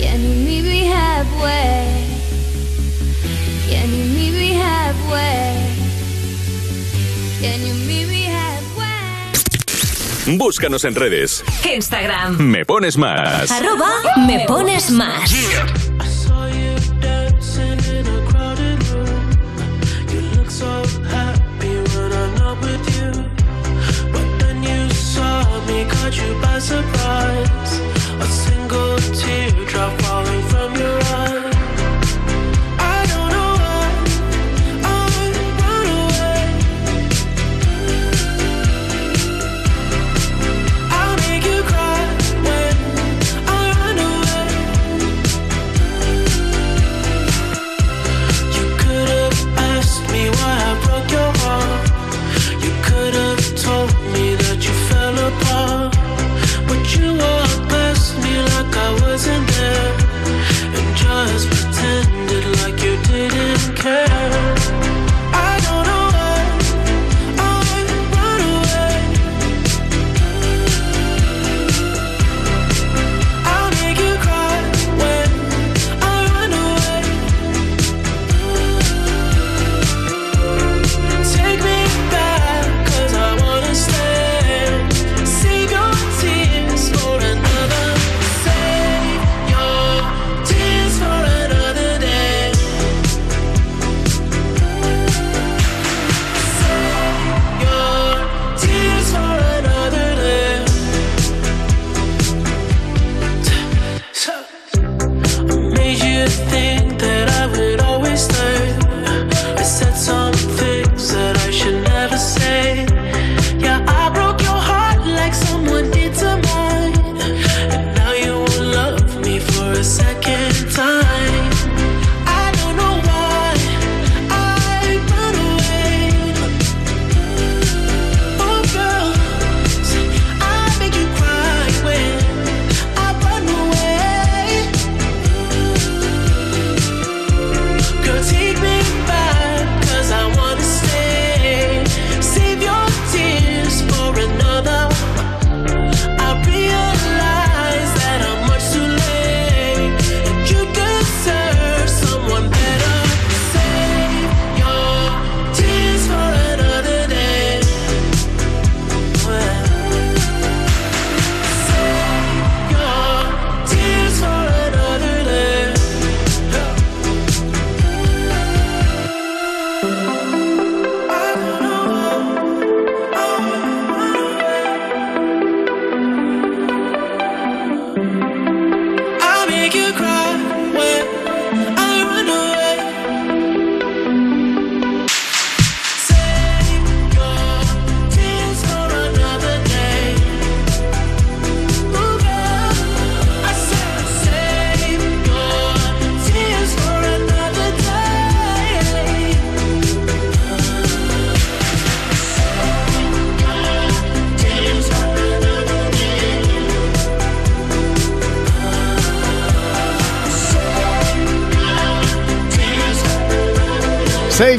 Can you meet me halfway? Can you meet me halfway? Can you meet me halfway? Búscanos en redes. Instagram. Me pones más. Arroba me pones más. saw you dancing in a crowded room. You look so happy when I'm not with you. But then you saw me, caught you by surprise. Single teardrop falling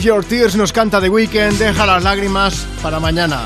Save Your Tears nos canta The Weeknd, deja las lágrimas para mañana,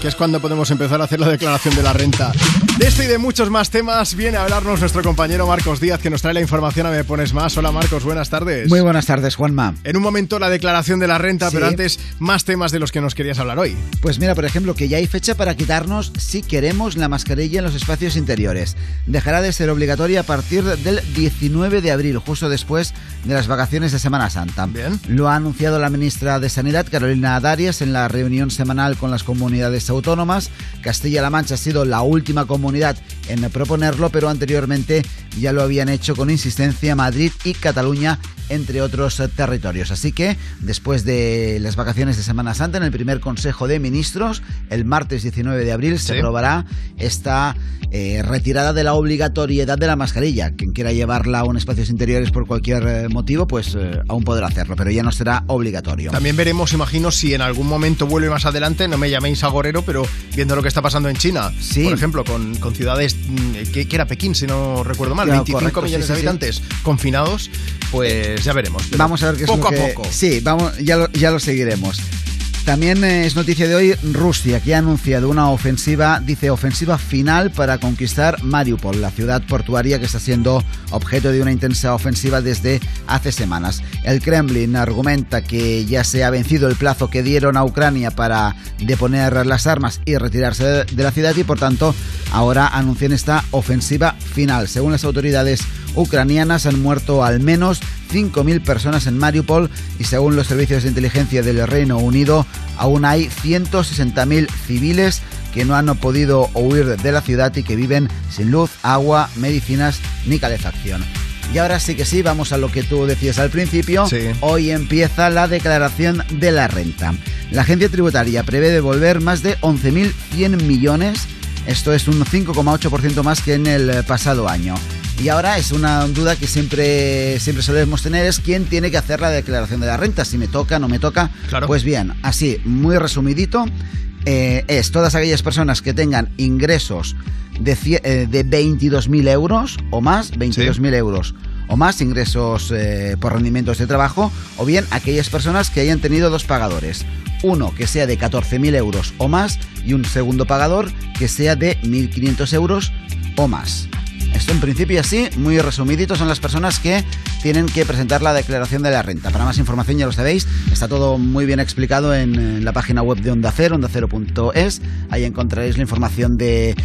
que es cuando podemos empezar a hacer la declaración de la renta. De este y de muchos más temas viene a hablarnos nuestro compañero Marcos Díaz, que nos trae la información a Me Pones Más. Hola Marcos, buenas tardes. Muy buenas tardes, Juanma. En un momento la declaración de la renta, Sí. pero antes más temas de los que nos querías hablar hoy. Pues mira, por ejemplo, que ya hay fecha para quitarnos, si queremos, la mascarilla en los espacios interiores. Dejará de ser obligatoria a partir del 19 de abril, justo después de las vacaciones de Semana Santa. Lo ha anunciado la ministra de Sanidad, Carolina Darias, en la reunión semanal con las comunidades autónomas. Castilla-La Mancha ha sido la última comunidad en proponerlo, pero anteriormente ya lo habían hecho con insistencia Madrid y Cataluña entre otros territorios. Así que después de las vacaciones de Semana Santa, en el primer Consejo de Ministros, el martes 19 de abril, se Sí. aprobará esta eh, retirada de la obligatoriedad de la mascarilla. Quien quiera llevarla a un espacios interiores por cualquier eh, motivo, pues eh, aún podrá hacerlo, pero ya no será obligatorio. También veremos, imagino, si en algún momento vuelve más adelante, no me llaméis agorero, pero viendo lo que está pasando en China, por ejemplo, con, con ciudades, que, que era Pekín, si no recuerdo mal, Ya, 25 correcto, millones sí, de sí. habitantes confinados, pues ya veremos. Vamos a ver qué es poco lo que- a poco. Sí, vamos, ya lo, ya lo seguiremos. También eh, es noticia de hoy Rusia, que ha anunciado una ofensiva, dice ofensiva final para conquistar Mariupol, la ciudad portuaria que está siendo objeto de una intensa ofensiva desde hace semanas. El Kremlin argumenta que ya se ha vencido el plazo que dieron a Ucrania para deponer las armas y retirarse de la ciudad y por tanto ahora anuncian esta ofensiva final. Según las autoridades ucranianas han muerto al menos 5.000 personas en Mariupol y según los servicios de inteligencia del Reino Unido aún hay 160.000 civiles que no han podido huir de la ciudad y que viven sin luz, agua, medicinas ni calefacción. Y ahora sí que sí, vamos a lo que tú decías al principio. Hoy empieza la declaración de la renta. La agencia tributaria prevé devolver más de 11.100 millones esto es un 5,8% más que en el pasado año. Y ahora es una duda que siempre, siempre solemos tener, es quién tiene que hacer la declaración de la renta, si me toca, no me toca. Pues bien, así, muy resumidito, eh, es todas aquellas personas que tengan ingresos de, eh, de 22.000 euros o más, 22.000 euros o más ingresos eh, por rendimientos de trabajo, o bien aquellas personas que hayan tenido dos pagadores. Uno que sea de 14.000 euros o más y un segundo pagador que sea de 1.500 euros o más. Esto en principio así, muy resumidito, son las personas que tienen que presentar la declaración de la renta. Para más información ya lo sabéis, está todo muy bien explicado en, la página web de Onda Cero, ondacero.es. Ahí encontraréis la información de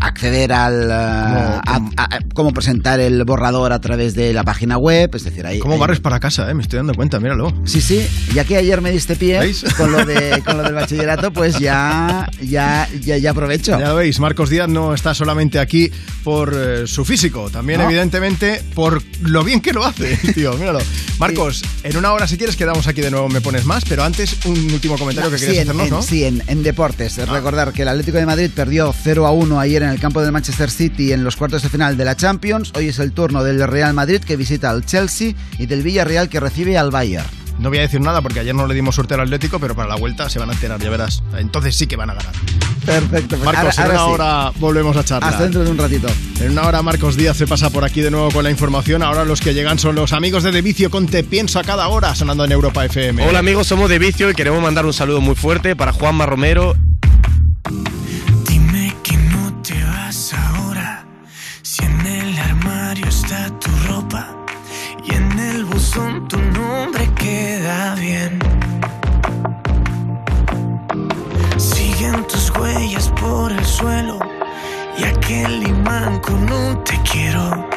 acceder al eh, a- a- a- cómo presentar el borrador a través de la página web, es decir, ahí ¿Cómo ahí- barres para casa, eh? Me estoy dando cuenta, míralo. Sí, sí, ya que ayer me diste pie con lo, de, con lo del bachillerato, pues ya, ya, ya, ya aprovecho. Ya lo veis, Marcos Díaz no está solamente aquí por eh, su físico, también No. evidentemente por lo bien que lo hace, tío, míralo. Marcos, en una hora si quieres quedamos aquí de nuevo, me pones más, pero antes un último comentario que Sí, querías en, hacernos, en- ¿no? sí, en, en deportes. Recordar que el Atlético de Madrid perdió 0 a 1 ayer en el campo del Manchester City en los cuartos de final de la Champions. Hoy es el turno del Real Madrid que visita al Chelsea y del Villarreal que recibe al Bayern. No voy a decir nada porque ayer no le dimos suerte al Atlético, pero para la vuelta se van a enterar, ya verás. Entonces sí que van a ganar. Perfecto. pues Marcos, ahora- en ahora una sí. hora volvemos a charlar. Hasta dentro de un ratito. En una hora Marcos Díaz se pasa por aquí de nuevo con la información. Ahora los que llegan son los amigos de De Vicio con Te Pienso a cada hora sonando en Europa FM. Hola amigos, somos de Vicio y queremos mandar un saludo muy fuerte para Juanma Romero. Bien. Siguen tus huellas por el suelo y aquel imán con un te quiero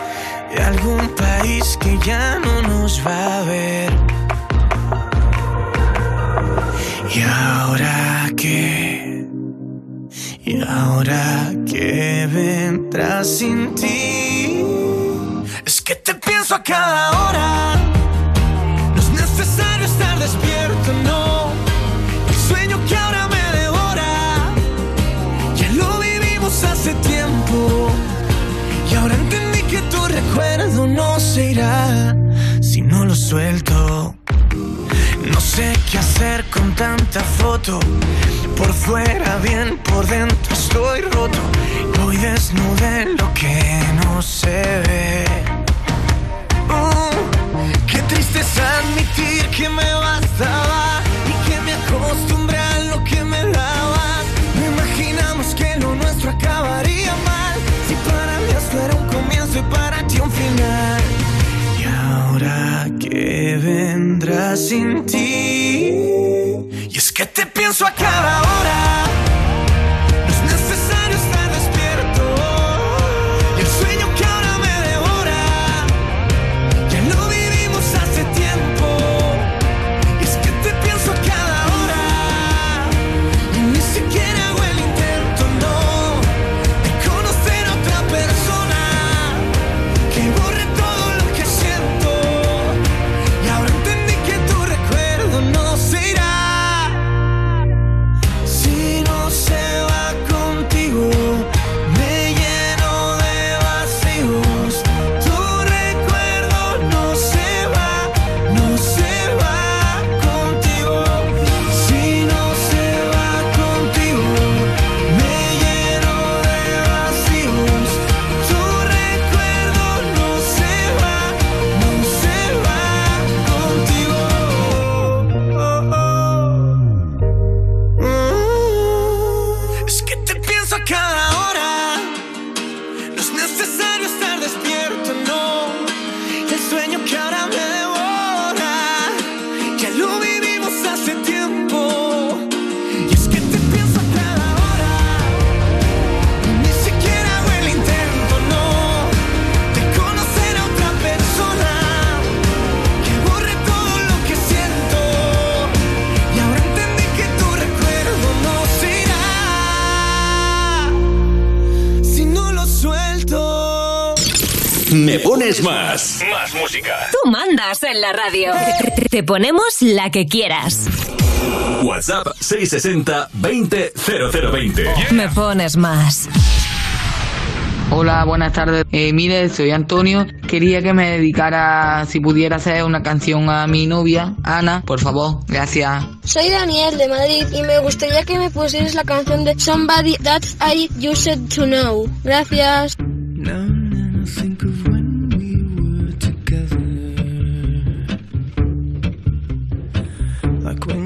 de algún país que ya no nos va a ver. ¿Y ahora qué? ¿Y ahora qué vendrá sin ti? Es que te pienso a cada hora. suelto. No sé qué hacer con tanta foto. Por fuera bien, por dentro estoy roto. Voy desnudo en lo que no se ve. Uh, qué triste es admitir que me bastaba y que me acostumbré a lo que me dabas. No imaginamos que lo nuestro acabaría mal. Si para mí esto era un comienzo y para ti un final que vendrá sin ti. Y es que te pienso a cada hora más? Más música. Tú mandas en la radio. Te ponemos la que quieras. WhatsApp 660 20 Me pones más. Hola, buenas tardes. Eh, mire, soy Antonio. Quería que me dedicara, si pudiera hacer una canción a mi novia, Ana, por favor. Gracias. Soy Daniel de Madrid y me gustaría que me pusieras la canción de Somebody That I Used to Know. Gracias. No, no, no,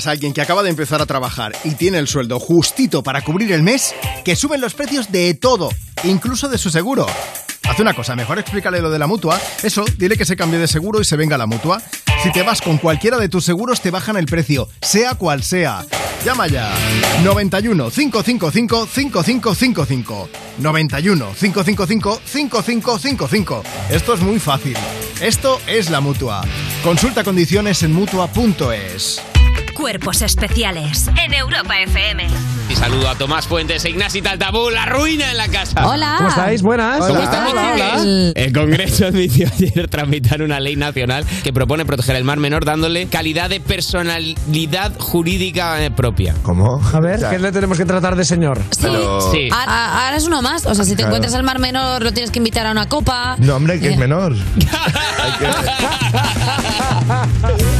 ¿Cómo le explicas a alguien que acaba de empezar a trabajar y tiene el sueldo justito para cubrir el mes que suben los precios de todo, incluso de su seguro? Haz una cosa, mejor explícale lo de la mutua. Eso, dile que se cambie de seguro y se venga a la mutua. Si te vas con cualquiera de tus seguros, te bajan el precio, sea cual sea. Llama ya. 91 555 5555. 91 555 5555. Esto es muy fácil. Esto es la mutua. Consulta condiciones en mutua.es. Cuerpos especiales en Europa FM. Y saludo a Tomás Fuentes e Ignasi Taltabú, la ruina en la casa. Hola. ¿Cómo estáis? Buenas. ¿Cómo Hola. estamos? Hola, hola. El, Congreso admitió ayer tramitar una ley nacional que propone proteger el mar menor dándole calidad de personalidad jurídica eh, propia. ¿Cómo? A ver, ¿qué le tenemos que tratar de señor? Sí. Sí. Ahora, ahora es uno más. O sea, si te Claro. encuentras al mar menor, lo tienes que invitar a una copa. No, hombre, que es Eh, menor.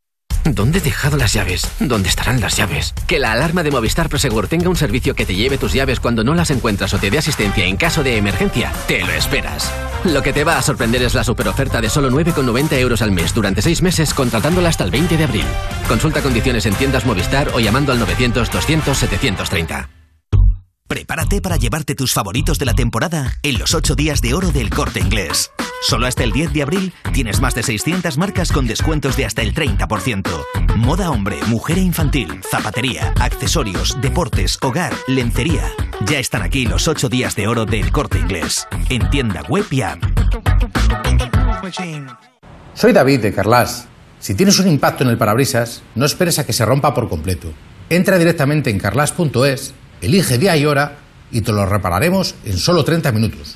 ¿Dónde he dejado las llaves? ¿Dónde estarán las llaves? Que la alarma de Movistar Prosegur tenga un servicio que te lleve tus llaves cuando no las encuentras o te dé asistencia en caso de emergencia, te lo esperas. Lo que te va a sorprender es la superoferta de solo 9,90 euros al mes durante 6 meses contratándola hasta el 20 de abril. Consulta condiciones en tiendas Movistar o llamando al 900-200-730. Prepárate para llevarte tus favoritos de la temporada en los 8 días de oro del corte inglés. Solo hasta el 10 de abril tienes más de 600 marcas con descuentos de hasta el 30%. Moda hombre, mujer e infantil, zapatería, accesorios, deportes, hogar, lencería. Ya están aquí los 8 días de oro del corte inglés. En tienda web y app. Soy David de Carlas. Si tienes un impacto en el parabrisas, no esperes a que se rompa por completo. Entra directamente en carlas.es, elige día y hora y te lo repararemos en solo 30 minutos.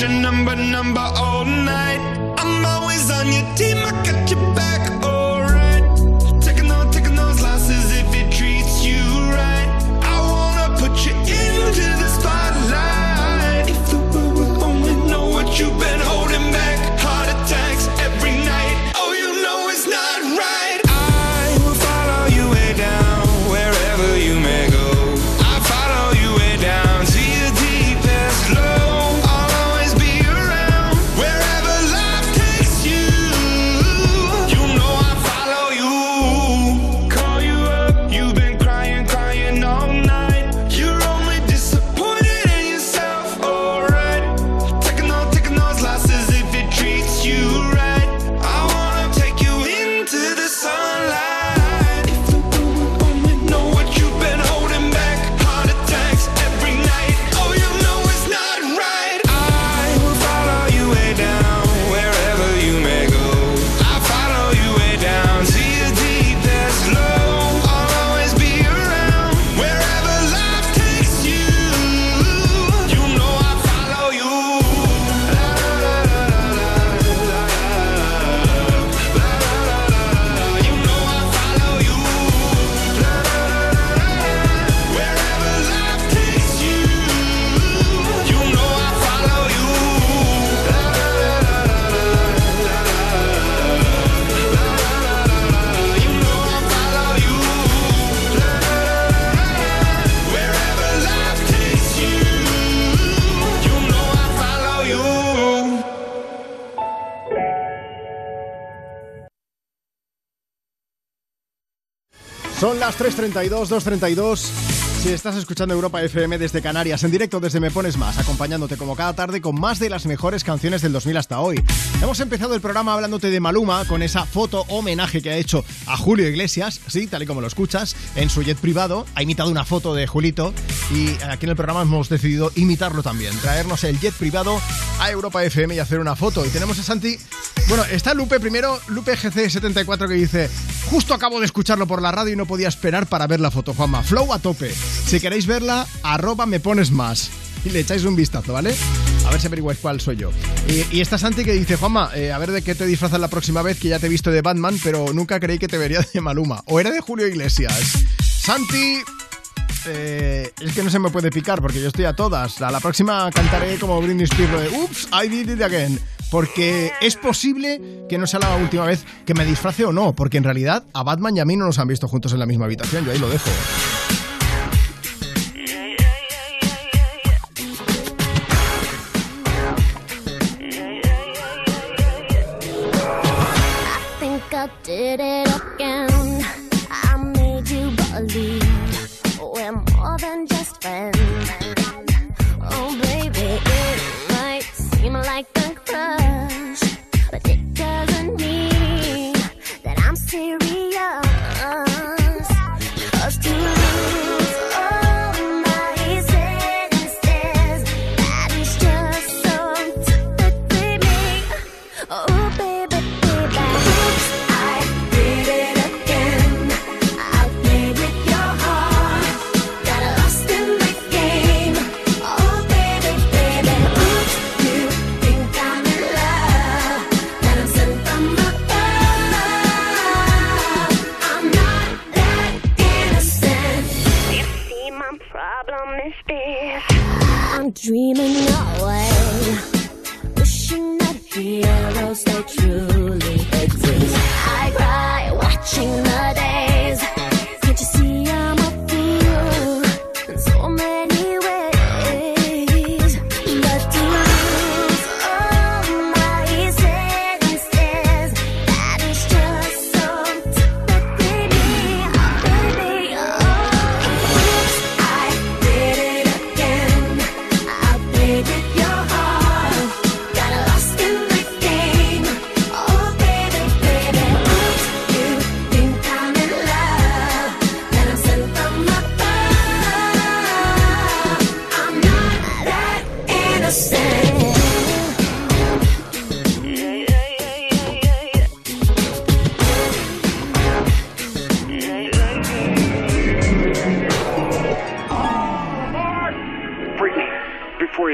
Your number, number all night. I'm always on your team, I got Son las 3.32, 2.32. Si estás escuchando Europa FM desde Canarias, en directo desde Me Pones Más, acompañándote como cada tarde con más de las mejores canciones del 2000 hasta hoy. Hemos empezado el programa hablándote de Maluma con esa foto homenaje que ha hecho a Julio Iglesias, sí, tal y como lo escuchas, en su jet privado. Ha imitado una foto de Julito y aquí en el programa hemos decidido imitarlo también, traernos el jet privado a Europa FM y hacer una foto. Y tenemos a Santi. Bueno, está Lupe primero, Lupe GC74 que dice: Justo acabo de escucharlo por la radio y no podía esperar para ver la foto, Juanma. Flow a tope. Si queréis verla, arroba me pones más. Y le echáis un vistazo, ¿vale? A ver si averiguáis cuál soy yo. Y, y está Santi que dice, Juanma, eh, a ver de qué te disfrazas la próxima vez que ya te he visto de Batman, pero nunca creí que te vería de Maluma. O era de Julio Iglesias. Santi, eh, es que no se me puede picar porque yo estoy a todas. A la próxima cantaré como Britney Spears de Oops, I did it again. Porque es posible que no sea la última vez que me disfrace o no. Porque en realidad a Batman y a mí no nos han visto juntos en la misma habitación. Yo ahí lo dejo. Did it again. I made you believe we're more than just friends. Oh, baby, it might seem like a crush, but it dreaming away wishing that heroes they truly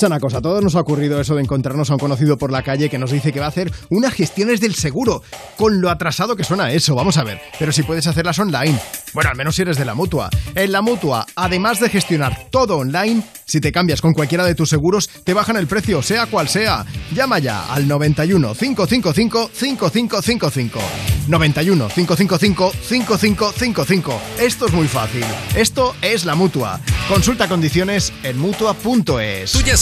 Escucha una cosa, a todos nos ha ocurrido eso de encontrarnos a un conocido por la calle que nos dice que va a hacer unas gestiones del seguro, con lo atrasado que suena eso, vamos a ver, pero si puedes hacerlas online, bueno, al menos si eres de la mutua. En la mutua, además de gestionar todo online, si te cambias con cualquiera de tus seguros, te bajan el precio, sea cual sea. Llama ya al 91 555 5555. 91 555 5555. Esto es muy fácil. Esto es la mutua. Consulta condiciones en mutua.es.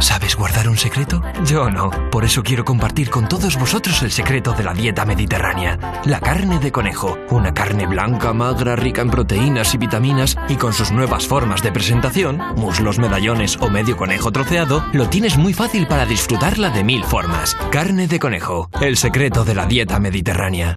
¿Sabes guardar un secreto? Yo no. Por eso quiero compartir con todos vosotros el secreto de la dieta mediterránea. La carne de conejo. Una carne blanca, magra, rica en proteínas y vitaminas y con sus nuevas formas de presentación, muslos, medallones o medio conejo troceado, lo tienes muy fácil para disfrutarla de mil formas. Carne de conejo. El secreto de la dieta mediterránea.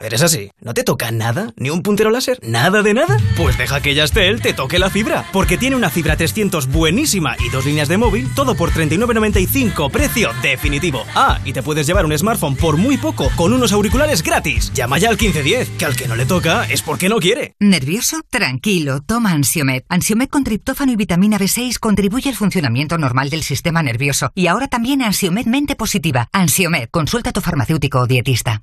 ¿Eres así? ¿No te toca nada? ¿Ni un puntero láser? ¿Nada de nada? Pues deja que Yastel te toque la fibra, porque tiene una fibra 300 buenísima y dos líneas de móvil, todo por 39.95, precio definitivo. Ah, y te puedes llevar un smartphone por muy poco, con unos auriculares gratis. Llama ya al 1510, que al que no le toca es porque no quiere. ¿Nervioso? Tranquilo, toma Ansiomed. Ansiomed con triptófano y vitamina B6 contribuye al funcionamiento normal del sistema nervioso. Y ahora también Ansiomed mente positiva. Ansiomed, consulta a tu farmacéutico o dietista.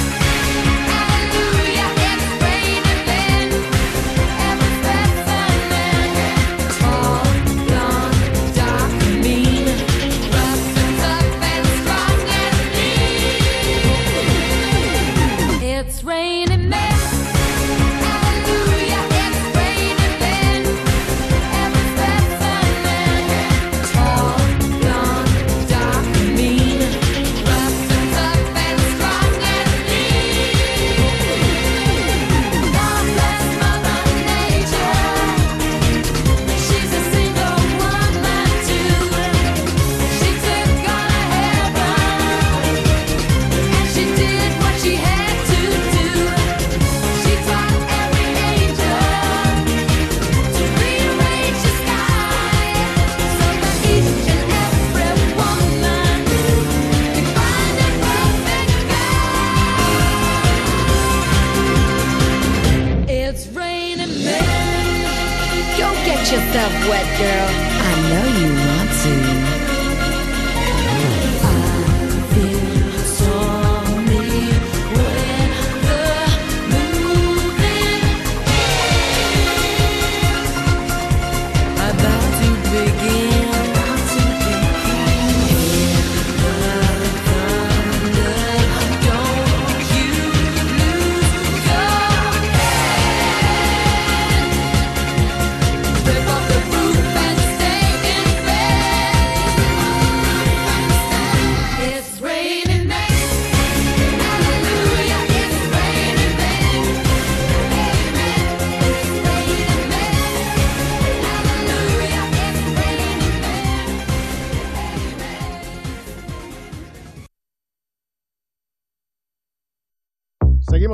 Girl.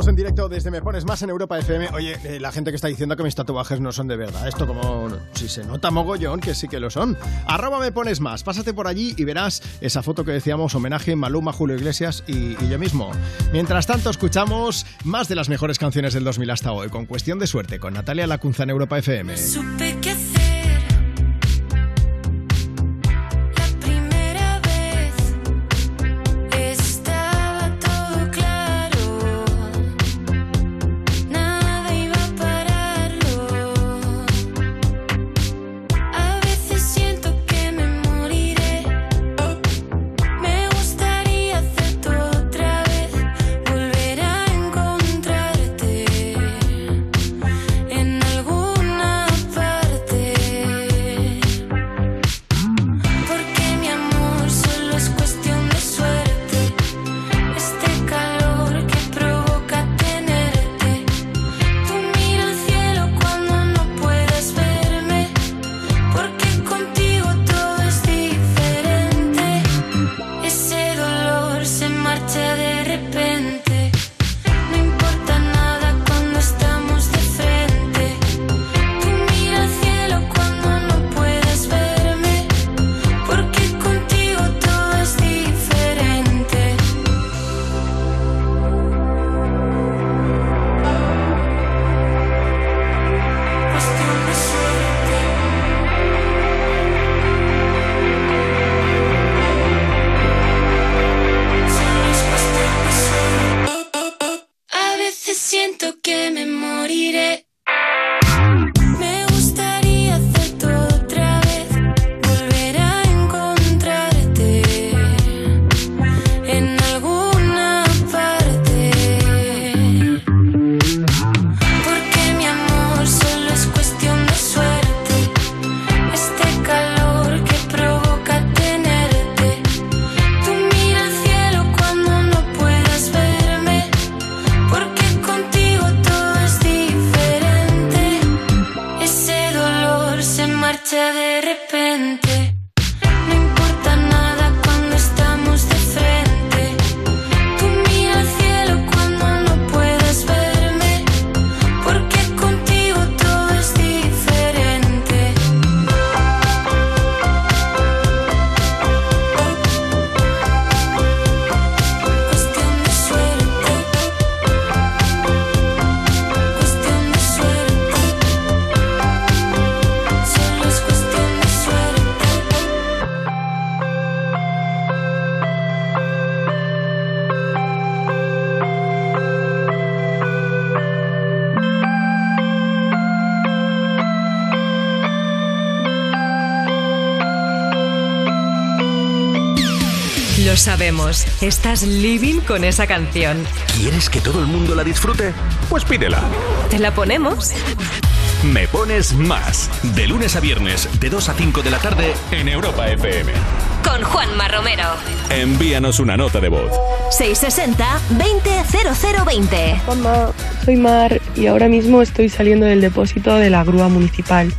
En directo desde Me Pones Más en Europa FM. Oye, eh, la gente que está diciendo que mis tatuajes no son de verdad. Esto como si se nota mogollón, que sí que lo son. Arroba Me Pones Más. Pásate por allí y verás esa foto que decíamos, homenaje Maluma, Julio Iglesias y, yo mismo. Mientras tanto, escuchamos más de las mejores canciones del 2000 hasta hoy, con Cuestión de Suerte, con Natalia Lacunza en Europa FM. Sabemos, estás living con esa canción. ¿Quieres que todo el mundo la disfrute? Pues pídela. ¿Te la ponemos? Me pones más. De lunes a viernes, de 2 a 5 de la tarde, en Europa FM. Con Juanma Romero. Envíanos una nota de voz. 660-200020. Juanma, soy Mar y ahora mismo estoy saliendo del depósito de la grúa municipal.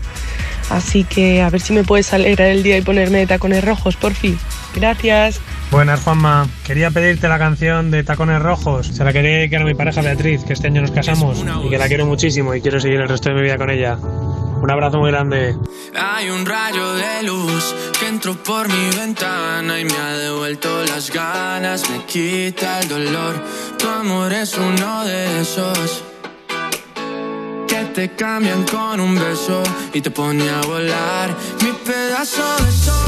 Así que a ver si me puedes alegrar el día y ponerme de tacones rojos, por fin. Gracias. Buenas, Juanma. Quería pedirte la canción de Tacones Rojos. Se la quería dedicar a mi pareja Beatriz, que este año nos casamos y que la quiero muchísimo y quiero seguir el resto de mi vida con ella. Un abrazo muy grande. Hay un rayo de luz que entró por mi ventana y me ha devuelto las ganas, me quita el dolor. Tu amor es uno de esos que te cambian con un beso y te pone a volar. Mi pedazo de sol,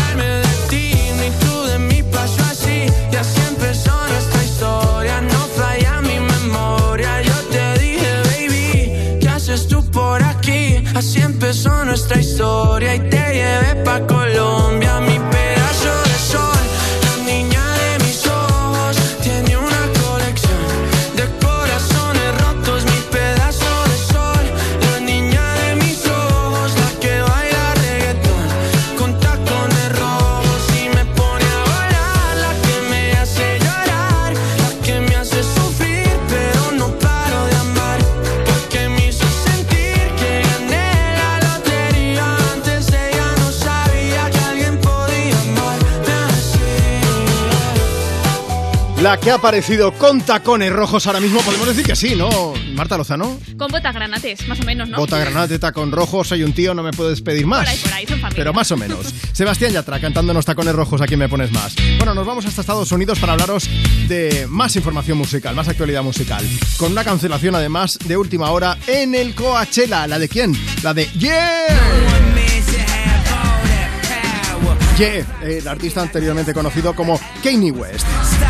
La que ha aparecido con tacones rojos ahora mismo, podemos decir que sí, ¿no? Marta Lozano. Con botas granates, más o menos, ¿no? Bota granate, tacón rojo, soy un tío, no me puedes pedir más. Por ahí, por ahí, son familia. Pero más o menos. Sebastián Yatra cantándonos tacones rojos, aquí me pones más. Bueno, nos vamos hasta Estados Unidos para hablaros de más información musical, más actualidad musical. Con una cancelación además de última hora en el Coachella. ¿La de quién? La de Yeah. Yeah, el artista anteriormente conocido como Kanye West.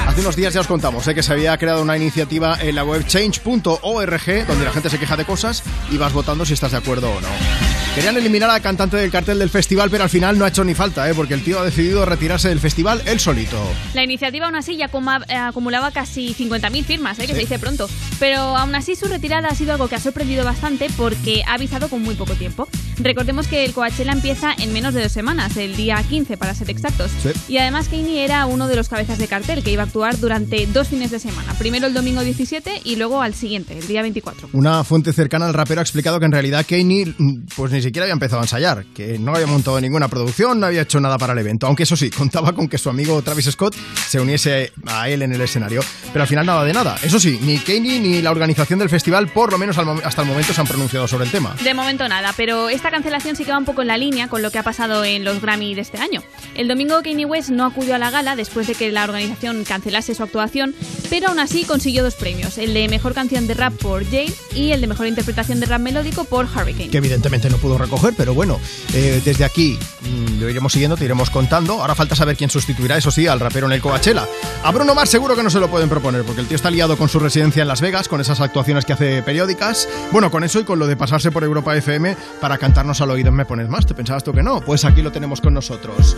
Hace unos días ya os contamos ¿eh? que se había creado una iniciativa en la web change.org donde la gente se queja de cosas y vas votando si estás de acuerdo o no. Querían eliminar al cantante del cartel del festival, pero al final no ha hecho ni falta, ¿eh? porque el tío ha decidido retirarse del festival él solito. La iniciativa aún así ya eh, acumulaba casi 50.000 firmas, ¿eh? que Sí. se dice pronto. Pero aún así su retirada ha sido algo que ha sorprendido bastante porque ha avisado con muy poco tiempo. Recordemos que el Coachella empieza en menos de dos semanas, el día 15 para ser exactos. Sí. Y además Kanye era uno de los cabezas de cartel que iba a actuar durante dos fines de semana. Primero el domingo 17 y luego al siguiente, el día 24. Una fuente cercana al rapero ha explicado que en realidad Kanye mm, pues ni ni siquiera había empezado a ensayar, que no había montado ninguna producción, no había hecho nada para el evento, aunque eso sí, contaba con que su amigo Travis Scott se uniese a él en el escenario. Pero al final nada de nada. Eso sí, ni Kanye ni la organización del festival, por lo menos hasta el momento, se han pronunciado sobre el tema. De momento nada, pero esta cancelación sí que va un poco en la línea con lo que ha pasado en los Grammy de este año. El domingo Kanye West no acudió a la gala después de que la organización cancelase su actuación, pero aún así consiguió dos premios, el de mejor canción de rap por Jade y el de mejor interpretación de rap melódico por Hurricane. que evidentemente no pudo recoger, pero bueno, eh, desde aquí mm, lo iremos siguiendo, te iremos contando. Ahora falta saber quién sustituirá, eso sí, al rapero en el Coachella. A Bruno Mars seguro que no se lo pueden proponer, porque el tío está liado con su residencia en Las Vegas, con esas actuaciones que hace periódicas. Bueno, con eso y con lo de pasarse por Europa FM para cantarnos al oído Me Pones Más. ¿Te pensabas tú que no? Pues aquí lo tenemos con nosotros.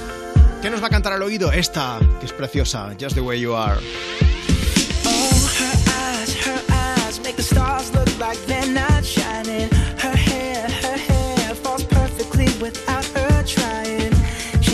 ¿Qué nos va a cantar al oído? Esta, que es preciosa, Just the Way You Are. eyes make the stars look like they're not shining.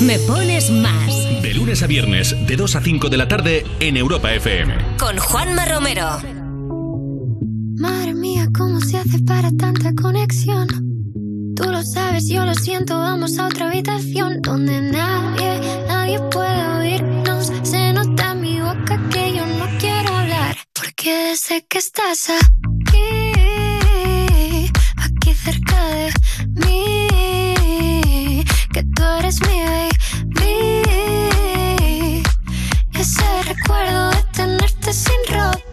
Me pones más De lunes a viernes, de 2 a 5 de la tarde, en Europa FM. con Juanma Romero. Madre mía, ¿cómo se hace para tanta conexión? Tú lo sabes, yo lo siento, vamos a otra habitación donde nadie, nadie puede oírnos. Se nota en mi boca que yo no quiero hablar, porque sé que estás aquí, aquí cerca de mí, que tú eres mi baby. Recuerdo de tenerte sin ropa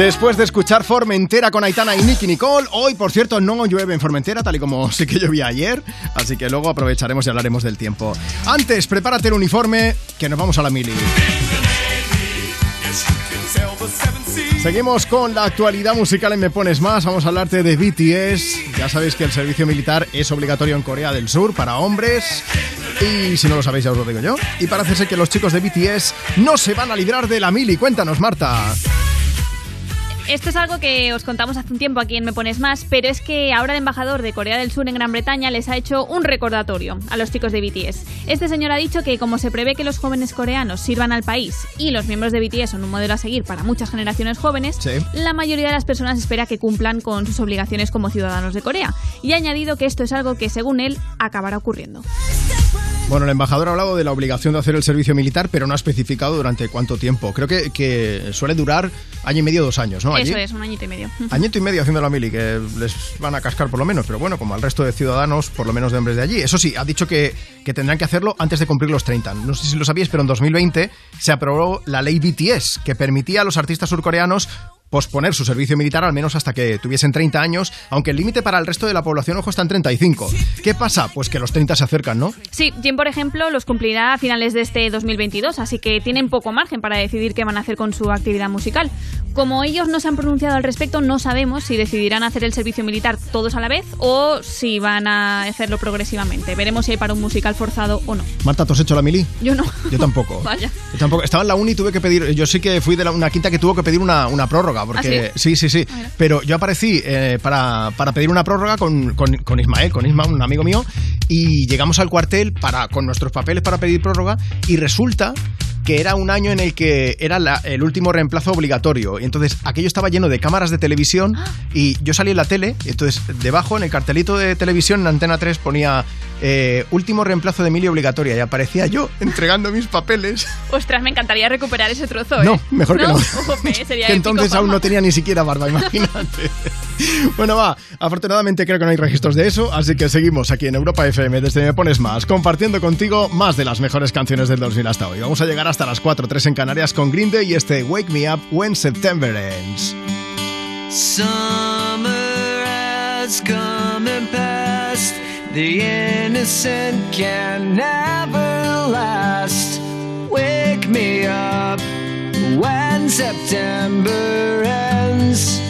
Después de escuchar Formentera con Aitana y Nicky Nicole, hoy, por cierto, no llueve en Formentera, tal y como sí que llovía ayer, así que luego aprovecharemos y hablaremos del tiempo. Antes, prepárate el uniforme, que nos vamos a la mili. Seguimos con la actualidad musical en Me Pones Más. Vamos a hablarte de BTS. Ya sabéis que el servicio militar es obligatorio en Corea del Sur para hombres. Y si no lo sabéis, ya os lo digo yo. Y parece ser que los chicos de BTS no se van a librar de la mili. Cuéntanos, Marta. Esto es algo que os contamos hace un tiempo aquí en Me Pones Más, pero es que ahora el embajador de Corea del Sur en Gran Bretaña les ha hecho un recordatorio a los chicos de BTS. Este señor ha dicho que como se prevé que los jóvenes coreanos sirvan al país y los miembros de BTS son un modelo a seguir para muchas generaciones jóvenes, Sí. la mayoría de las personas espera que cumplan con sus obligaciones como ciudadanos de Corea. Y ha añadido que esto es algo que, según él, acabará ocurriendo. Bueno, el embajador ha hablado de la obligación de hacer el servicio militar, pero no ha especificado durante cuánto tiempo. Creo que, que suele durar año y medio, dos años, ¿no? Allí. Eso es, un añito y medio. Añito y medio haciendo la mili, que les van a cascar por lo menos, pero bueno, como al resto de ciudadanos, por lo menos de hombres de allí. Eso sí, ha dicho que, que tendrán que hacerlo antes de cumplir los 30. No sé si lo sabíais, pero en 2020 se aprobó la ley BTS, que permitía a los artistas surcoreanos posponer su servicio militar al menos hasta que tuviesen 30 años, aunque el límite para el resto de la población, ojo, está en 35. ¿Qué pasa? Pues que los 30 se acercan, ¿no? Sí, Jim, por ejemplo, los cumplirá a finales de este 2022, así que tienen poco margen para decidir qué van a hacer con su actividad musical. Como ellos no se han pronunciado al respecto, no sabemos si decidirán hacer el servicio militar todos a la vez o si van a hacerlo progresivamente. Veremos si hay para un musical forzado o no. Marta, ¿tú has hecho la mili? Yo no. Yo tampoco. Vaya. Yo tampoco. Estaba en la uni y tuve que pedir. Yo sí que fui de la- una quinta que tuvo que pedir una, una prórroga. Porque, ¿Ah, sí? sí, sí, Pero yo aparecí eh, para, para pedir una prórroga con, con- con Ismael, con Isma, un amigo mío. Y llegamos al cuartel para, con nuestros papeles para pedir prórroga. Y resulta que era un año en el que era la- el último reemplazo obligatorio. Y entonces aquello estaba lleno de cámaras de televisión y yo salí en la tele. Y entonces debajo, en el cartelito de televisión, en Antena 3, ponía eh, último reemplazo de mili obligatoria. Y aparecía yo entregando mis papeles. Ostras, me encantaría recuperar ese trozo. ¿eh? No, mejor que no. Jope, sería que épico, entonces aún no tenía ni siquiera barba, imagínate. bueno, va, afortunadamente creo que no hay registros de eso, así que seguimos aquí en Europa FM desde Me Pones Más, compartiendo contigo más de las mejores canciones del 2000 hasta hoy. Vamos a llegar hasta las 4, 3 en Canarias con Green Day y este Wake Me Up When September Ends. Summer has come and passed. The innocent can never last. Wake me up when September ends.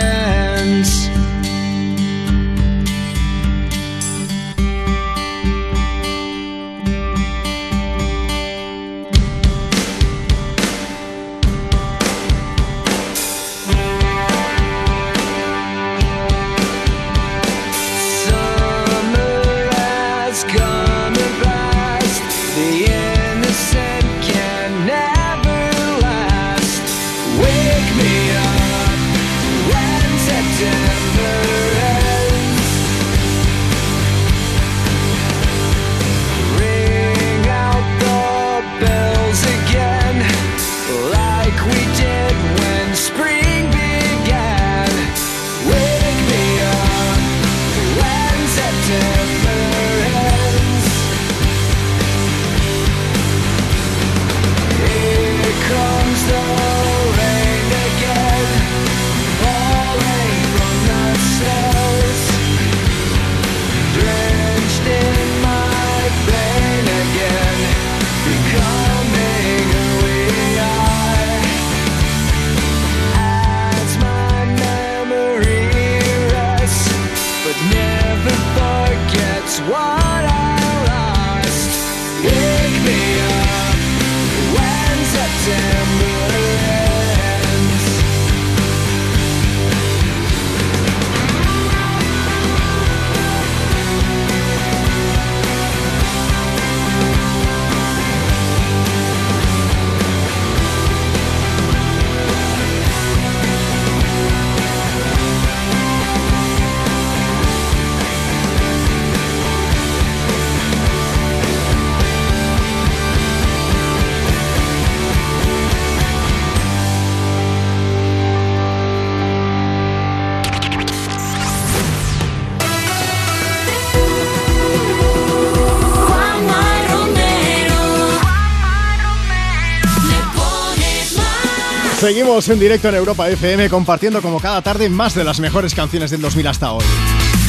Seguimos en directo en Europa FM compartiendo como cada tarde más de las mejores canciones del 2000 hasta hoy.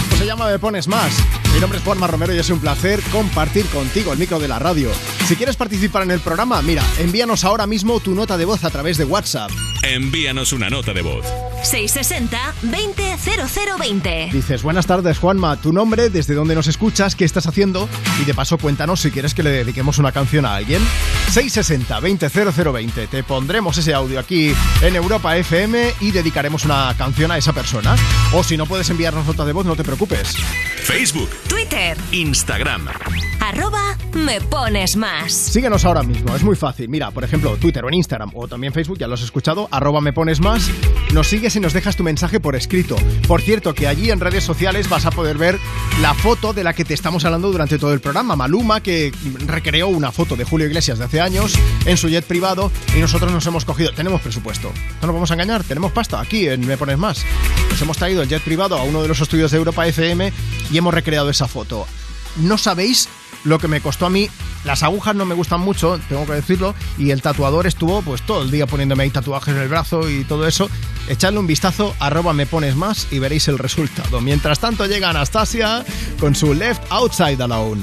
Pues se llama Me Pones Más. Mi nombre es Juanma Romero y es un placer compartir contigo el micro de la radio. Si quieres participar en el programa, mira, envíanos ahora mismo tu nota de voz a través de WhatsApp. Envíanos una nota de voz. 660-200020. Dices, buenas tardes Juanma, tu nombre, desde dónde nos escuchas, qué estás haciendo y de paso cuéntanos si quieres que le dediquemos una canción a alguien. 660-200020. Te pondremos ese audio aquí en Europa FM y dedicaremos una canción a esa persona. O si no puedes enviarnos nota de voz, no te preocupes. Facebook, Twitter, Instagram. arroba me pones más. Síguenos ahora mismo, es muy fácil. Mira, por ejemplo, Twitter o en Instagram o también Facebook, ya lo has escuchado, arroba me pones más. Nos sigues y nos dejas tu mensaje por escrito. Por cierto, que allí en redes sociales vas a poder ver la foto de la que te estamos hablando durante todo el programa. Maluma, que recreó una foto de Julio Iglesias de hace años en su jet privado y nosotros nos hemos cogido. Tenemos presupuesto. No nos vamos a engañar, tenemos pasta aquí en Me Pones Más. Nos hemos traído el jet privado a uno de los estudios de Europa FM y hemos recreado esa foto. No sabéis lo que me costó a mí. Las agujas no me gustan mucho, tengo que decirlo, y el tatuador estuvo pues todo el día poniéndome ahí tatuajes en el brazo y todo eso. Echadle un vistazo, arroba me pones más y veréis el resultado. Mientras tanto llega Anastasia con su Left Outside Alone.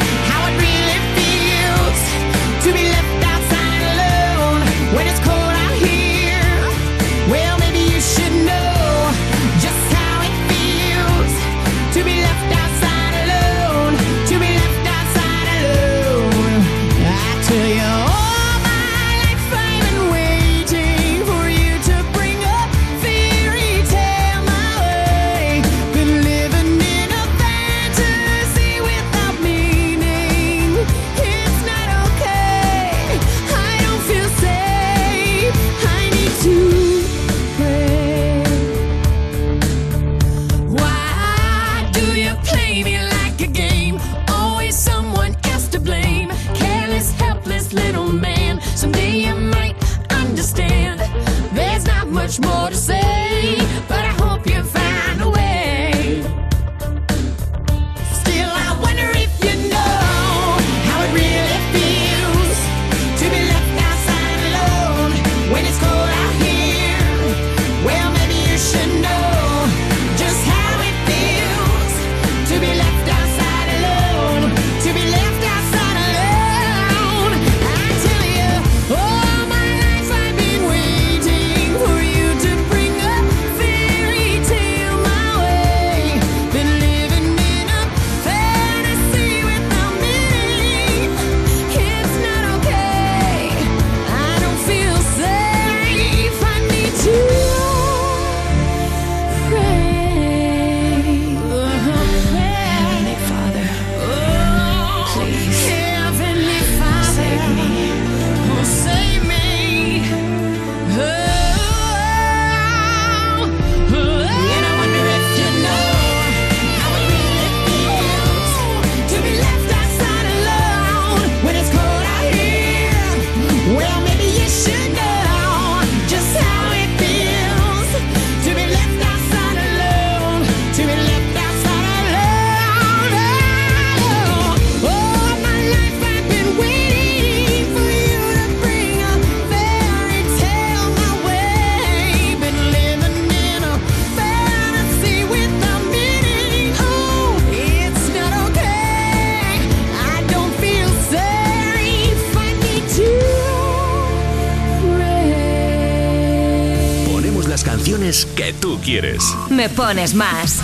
pones más.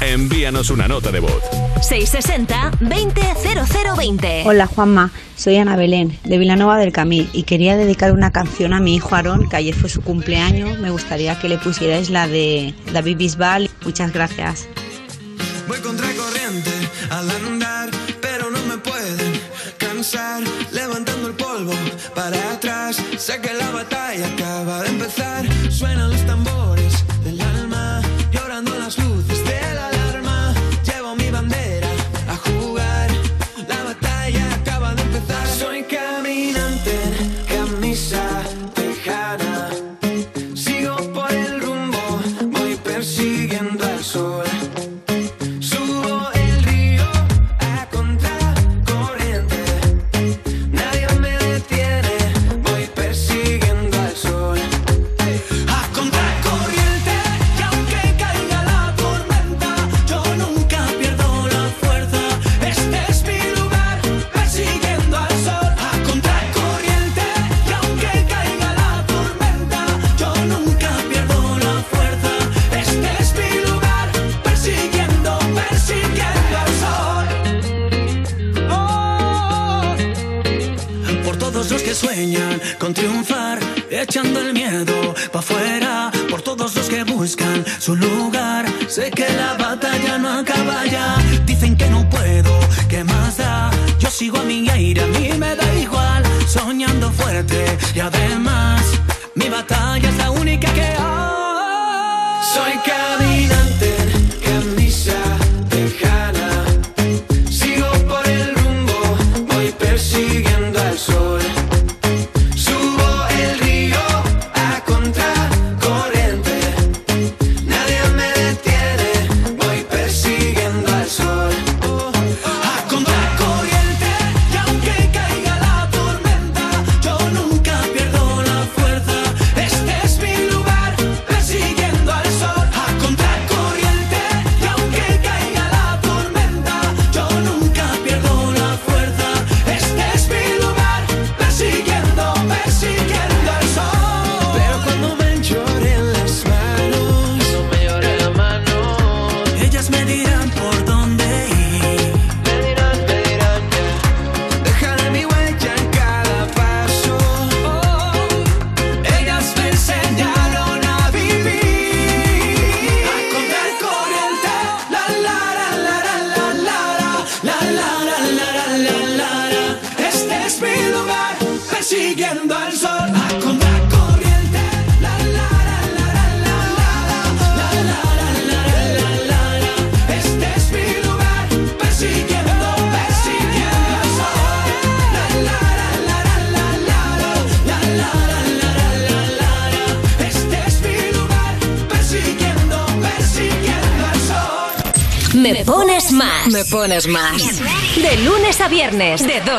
Envíanos una nota de voz. 660-200020. Hola Juanma, soy Ana Belén, de Vilanova del Camil, y quería dedicar una canción a mi hijo Aarón, que ayer fue su cumpleaños. Me gustaría que le pusierais la de David Bisbal. Muchas gracias. Voy contracorriente al andar, pero no me pueden cansar, levantando el polvo para atrás, sé que la batalla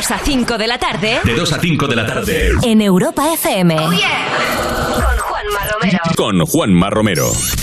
2 a 5 de la tarde. De 2 a 5 de la tarde. En Europa FM. Oh yeah. Con Juanma Romero. Con Juanma Romero.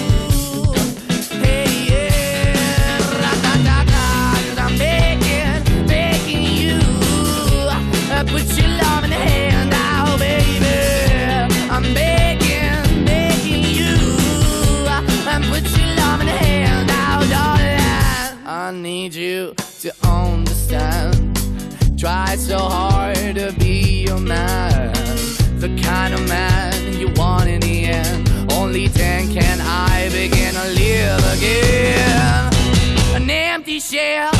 Try so hard to be a man, the kind of man you want in the end. Only then can I begin to live again. An empty shell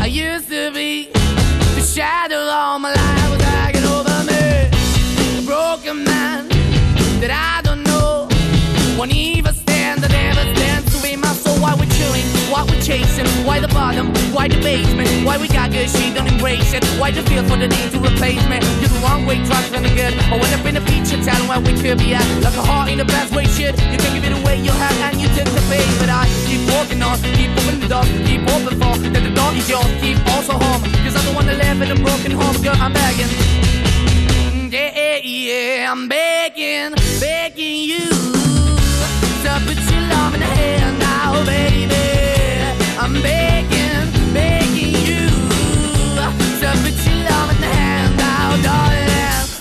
I used to be, the shadow all my life was hanging over me. A broken man that I don't know won't even stand, that never stand to be my soul. Why we chewing? what we're chasing. Why the bottom? Why the basement? Why we got good shit, don't embrace it. Why the feel for the need to replace me? You're the wrong way, trying to good. I went up in the feature town where we could be at. Like a heart in a best way, shit. You can give it away, you have, and you tend to pay. But I keep walking on, keep moving the dog, keep hoping for that the dog is yours. Keep also home, cause I'm the one that live in a broken home, girl. I'm begging. Yeah, yeah, I'm begging, begging you to put your love in the air.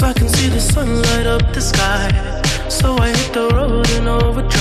Cause I can see the sun light up the sky. So I hit the road in overdrive,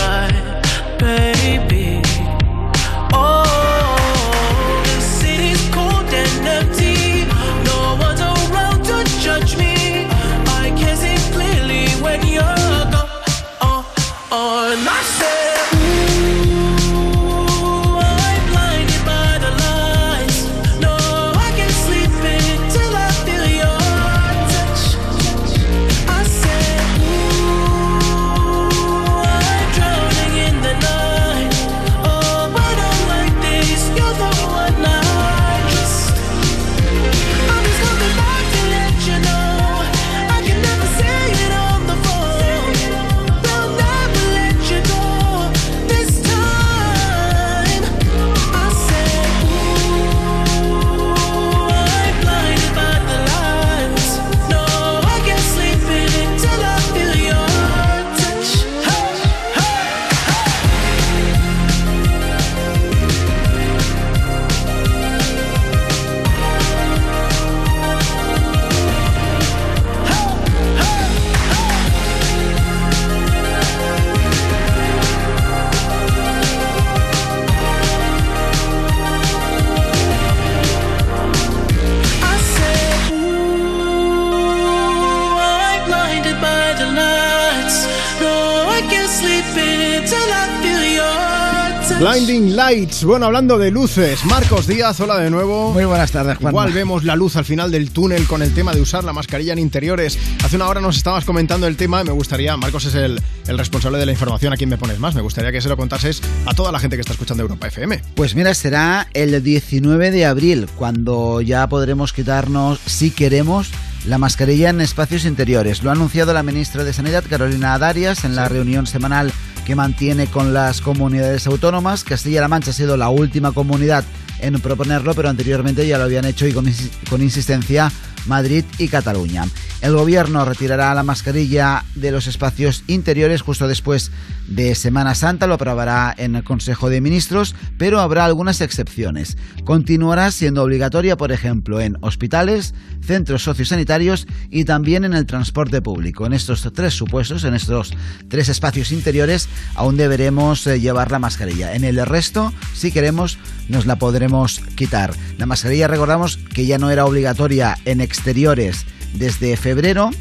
Blinding Lights. Bueno, hablando de luces, Marcos Díaz, hola de nuevo. Muy buenas tardes, Juan. Igual vemos la luz al final del túnel con el tema de usar la mascarilla en interiores. Hace una hora nos estabas comentando el tema y me gustaría, Marcos es el, el responsable de la información, a quien me pones más, me gustaría que se lo contases a toda la gente que está escuchando Europa FM. Pues mira, será el 19 de abril, cuando ya podremos quitarnos, si queremos, la mascarilla en espacios interiores. Lo ha anunciado la ministra de Sanidad, Carolina Darias, en la reunión semanal que mantiene con las comunidades autónomas. Castilla-La Mancha ha sido la última comunidad en proponerlo, pero anteriormente ya lo habían hecho y con, insi- con insistencia Madrid y Cataluña. El gobierno retirará la mascarilla de los espacios interiores justo después de Semana Santa, lo aprobará en el Consejo de Ministros, pero habrá algunas excepciones. Continuará siendo obligatoria, por ejemplo, en hospitales, centros sociosanitarios y también en el transporte público. En estos tres supuestos, en estos tres espacios interiores, aún deberemos eh, llevar la mascarilla. En el resto, si queremos, nos la podremos quitar. La mascarilla, recordamos que ya no era obligatoria en exteriores desde febrero.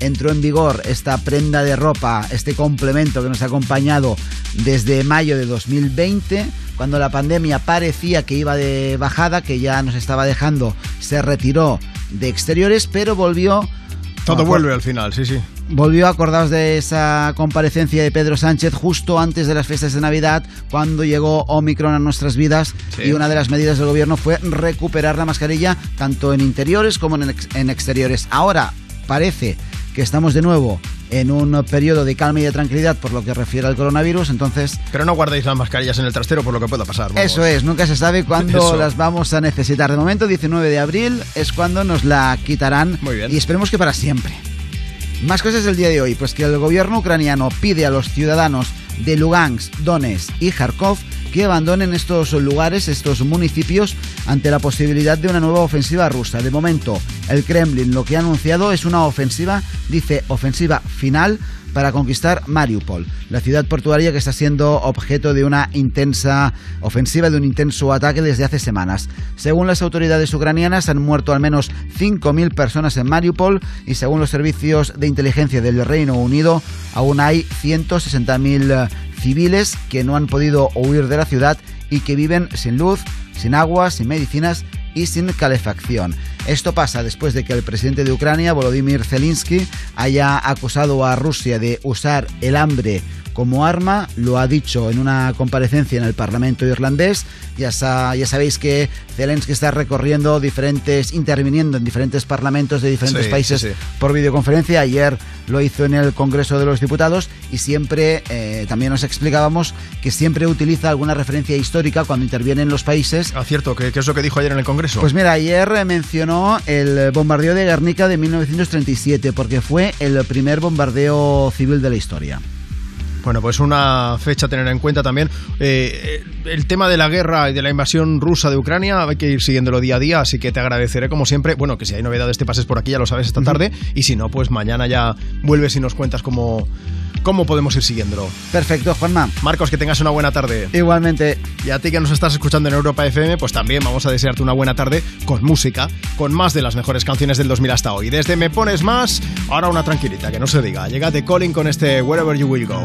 Entró en vigor esta prenda de ropa, este complemento que nos ha acompañado desde mayo de 2020, cuando la pandemia parecía que iba de bajada, que ya nos estaba dejando, se retiró de exteriores, pero volvió... Todo vuelve al final, sí, sí. Volvió, acordaos de esa comparecencia de Pedro Sánchez justo antes de las fiestas de Navidad, cuando llegó Omicron a nuestras vidas Sí. y una de las medidas del gobierno fue recuperar la mascarilla tanto en interiores como en, ex- en exteriores. Ahora parece que estamos de nuevo en un periodo de calma y de tranquilidad por lo que refiere al coronavirus, entonces... Pero no guardéis las mascarillas en el trastero por lo que pueda pasar. vamos. Eso es, nunca se sabe cuándo las vamos a necesitar. De momento, 19 de abril es cuando nos la quitarán y esperemos que para siempre. Más cosas del día de hoy, pues que el gobierno ucraniano pide a los ciudadanos de Lugansk, Donetsk y Kharkov que abandonen estos lugares, estos municipios, ante la posibilidad de una nueva ofensiva rusa. De momento, el Kremlin lo que ha anunciado es una ofensiva, dice ofensiva final, para conquistar Mariupol, la ciudad portuaria que está siendo objeto de una intensa ofensiva, de un intenso ataque desde hace semanas. Según las autoridades ucranianas, han muerto al menos 5.000 personas en Mariupol y según los servicios de inteligencia del Reino Unido, aún hay 160.000 civiles que no han podido huir de la ciudad y que viven sin luz, sin agua, sin medicinas y sin calefacción. Esto pasa después de que el presidente de Ucrania, Volodymyr Zelensky, haya acusado a Rusia de usar el hambre como arma, lo ha dicho en una comparecencia en el Parlamento irlandés. Ya, sa- ya sabéis que Zelensky está recorriendo diferentes, interviniendo en diferentes parlamentos de diferentes Sí, países sí, sí. por videoconferencia. Ayer lo hizo en el Congreso de los Diputados y siempre, eh, también nos explicábamos que siempre utiliza alguna referencia histórica cuando interviene en los países. Ah, cierto, ¿qué, qué es lo que dijo ayer en el Congreso? Pues mira, ayer eh, mencionó el bombardeo de Guernica de 1937 porque fue el primer bombardeo civil de la historia. Bueno, pues una fecha a tener en cuenta también. Eh, el tema de la guerra y de la invasión rusa de Ucrania hay que ir siguiéndolo día a día, así que te agradeceré como siempre. Bueno, que si hay novedades te pases por aquí, ya lo sabes esta tarde. Y si no, pues mañana ya vuelves y nos cuentas cómo, cómo podemos ir siguiéndolo. Perfecto, Juanma. Marcos, que tengas una buena tarde. Igualmente. Y a ti que nos estás escuchando en Europa FM, pues también vamos a desearte una buena tarde con música, con más de las mejores canciones del 2000 hasta hoy. Desde Me Pones Más, ahora una tranquilita, que no se diga. Llega de Colin con este Wherever You Will Go.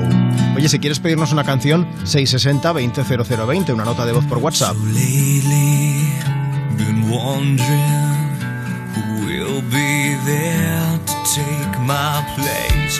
Oye, si quieres pedirnos una canción, 660-200020, una nota de voz por WhatsApp. lately been wondering who will be there to take my place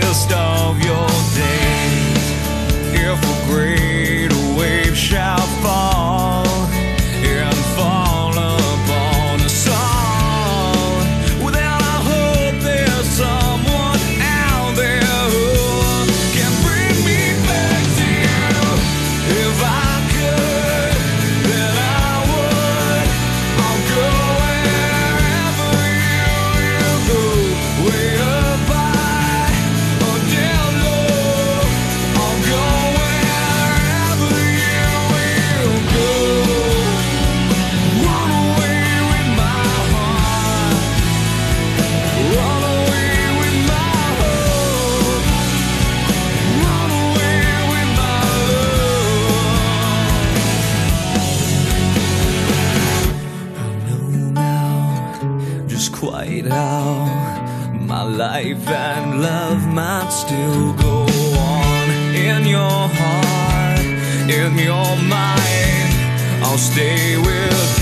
darkest of your days, if a great wave shall fall. Still go on. In your heart, in your mind, I'll stay with you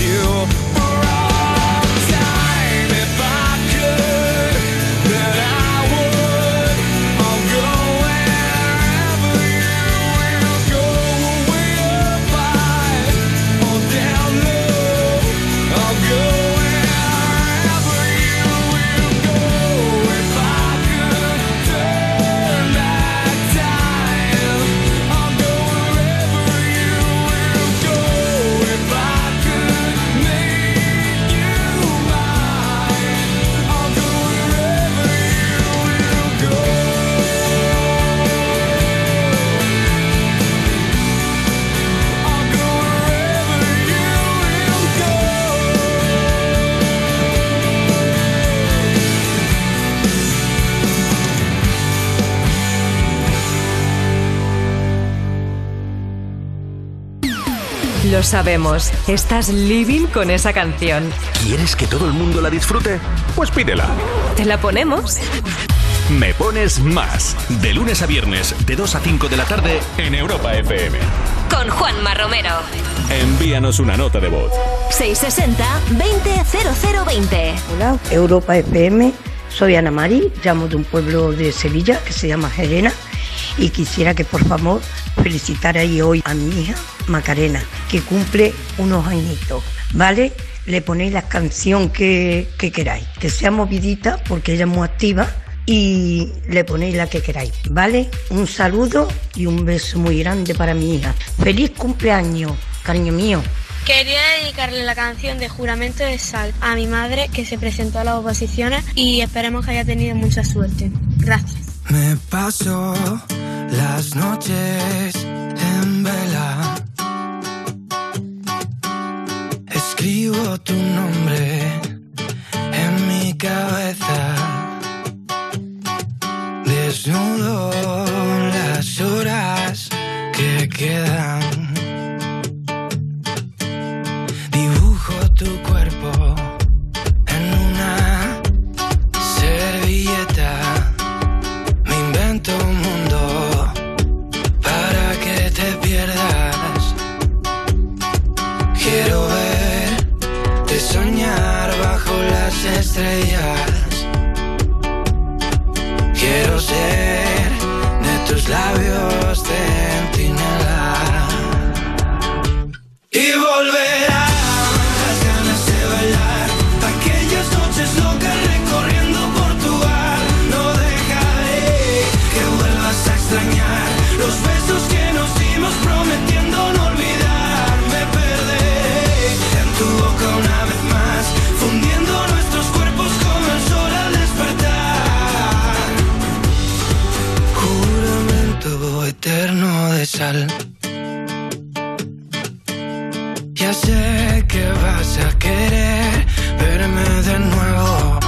sabemos, estás living con esa canción. ¿Quieres que todo el mundo la disfrute? Pues pídela. ¿Te la ponemos? Me pones más. De lunes a viernes, de 2 a 5 de la tarde, en Europa FM. Con Juanma Romero. Envíanos una nota de voz. 660-200020. Hola, Europa FM. Soy Ana Mari, llamo de un pueblo de Sevilla que se llama Gerena y quisiera que por favor felicitarais hoy a mi hija Macarena, que cumple unos añitos, ¿vale? Le ponéis la canción que, que queráis, que sea movidita porque ella es muy activa y le ponéis la que queráis, ¿vale? Un saludo y un beso muy grande para mi hija. ¡Feliz cumpleaños, cariño mío! Quería dedicarle la canción de Juramento de Sal a mi madre que se presentó a las oposiciones y esperemos que haya tenido mucha suerte. Gracias. Me paso las noches en vela. Escribo tu nombre en mi cabeza. Desnudo las horas que quedan. Ya sé que vas a querer verme de nuevo.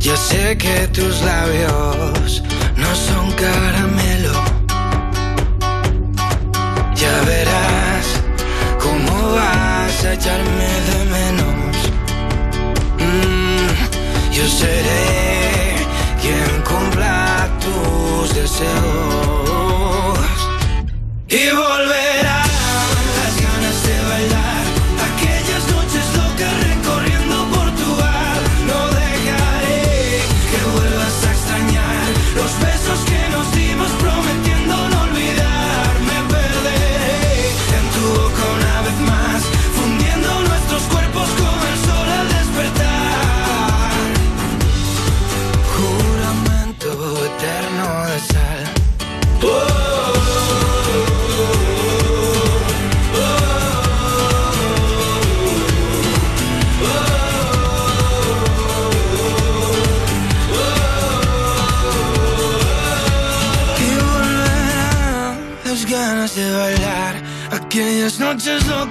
Ya sé que tus labios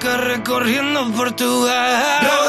locas recorriendo Portugal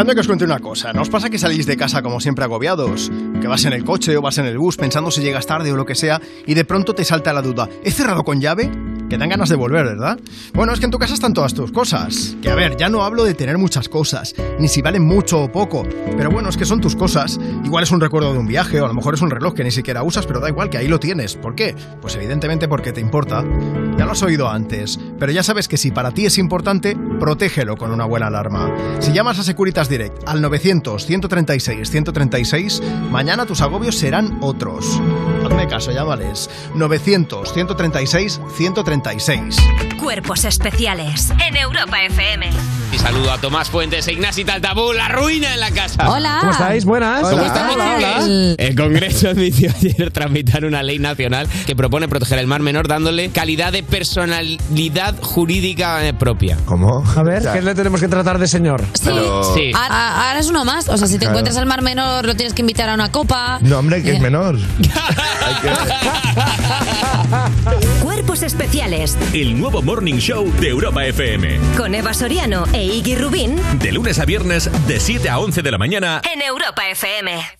Que os cuente una cosa. ¿No os pasa que salís de casa como siempre agobiados? Que vas en el coche o vas en el bus pensando si llegas tarde o lo que sea y de pronto te salta la duda. ¿He cerrado con llave? Que dan ganas de volver, ¿verdad? Bueno, es que en tu casa están todas tus cosas. Que a ver, ya no hablo de tener muchas cosas, ni si valen mucho o poco. Pero bueno, es que son tus cosas. Igual es un recuerdo de un viaje o a lo mejor es un reloj que ni siquiera usas, pero da igual que ahí lo tienes. ¿Por qué? Pues evidentemente porque te importa. Ya lo has oído antes. Pero ya sabes que si para ti es importante, protégelo con una buena alarma. Si llamas a Securitas Direct al 900-136-136, mañana tus agobios serán otros. Hazme caso, llámales. 900-136-136. Cuerpos especiales en Europa FM. Y saludo a Tomás Fuentes e Ignasi Taltabú, la ruina en la casa. Hola. ¿Cómo estáis? Buenas. Hola. ¿Cómo estamos, Hola? El Congreso admitió ayer tramitar una ley nacional que propone proteger el mar menor dándole calidad de personalidad jurídica eh, propia. ¿Cómo? A ver, ¿qué le tenemos que tratar de señor? Sí. Sí. Ahora, ahora es uno más. O sea, si te Claro. encuentras al mar menor, lo tienes que invitar a una copa. No, hombre, que es Eh, menor. Cuerpos especiales El nuevo Morning Show de Europa FM. con Eva Soriano e Iggy Rubín De lunes a viernes, de 7 a 11 de la mañana. en Europa FM.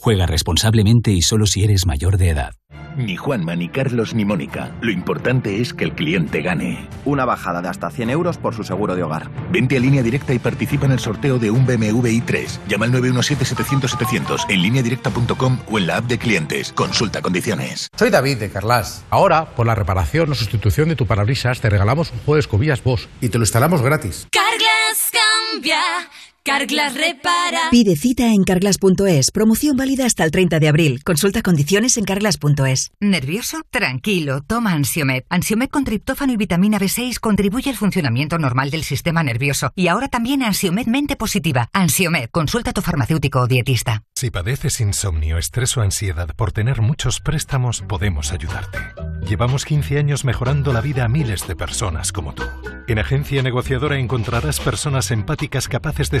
Juega responsablemente y solo si eres mayor de edad. Ni Juanma, ni Carlos, ni Mónica. Lo importante es que el cliente gane. Una bajada de hasta 100 euros por su seguro de hogar. Vente a línea directa y participa en el sorteo de un BMW i3. Llama al 917-700-700 en lineadirecta.com o en la app de clientes. Consulta condiciones. Soy David de Carlas. Ahora, por la reparación o sustitución de tu parabrisas, te regalamos un juego de escobillas Bosch y te lo instalamos gratis. Carglass cambia, Carglass repara. Pide cita en carglass.es. Promoción válida hasta el 30 de abril. Consulta condiciones en carglass.es. ¿Nervioso? Tranquilo, toma Ansiomed. Ansiomed con triptófano y vitamina B6 contribuye al funcionamiento normal del sistema nervioso. Y ahora también Ansiomed mente positiva. Ansiomed, consulta a tu farmacéutico o dietista. Si padeces insomnio, estrés o ansiedad por tener muchos préstamos, podemos ayudarte. Llevamos 15 años mejorando la vida a miles de personas como tú. En Agencia Negociadora encontrarás personas empáticas capaces de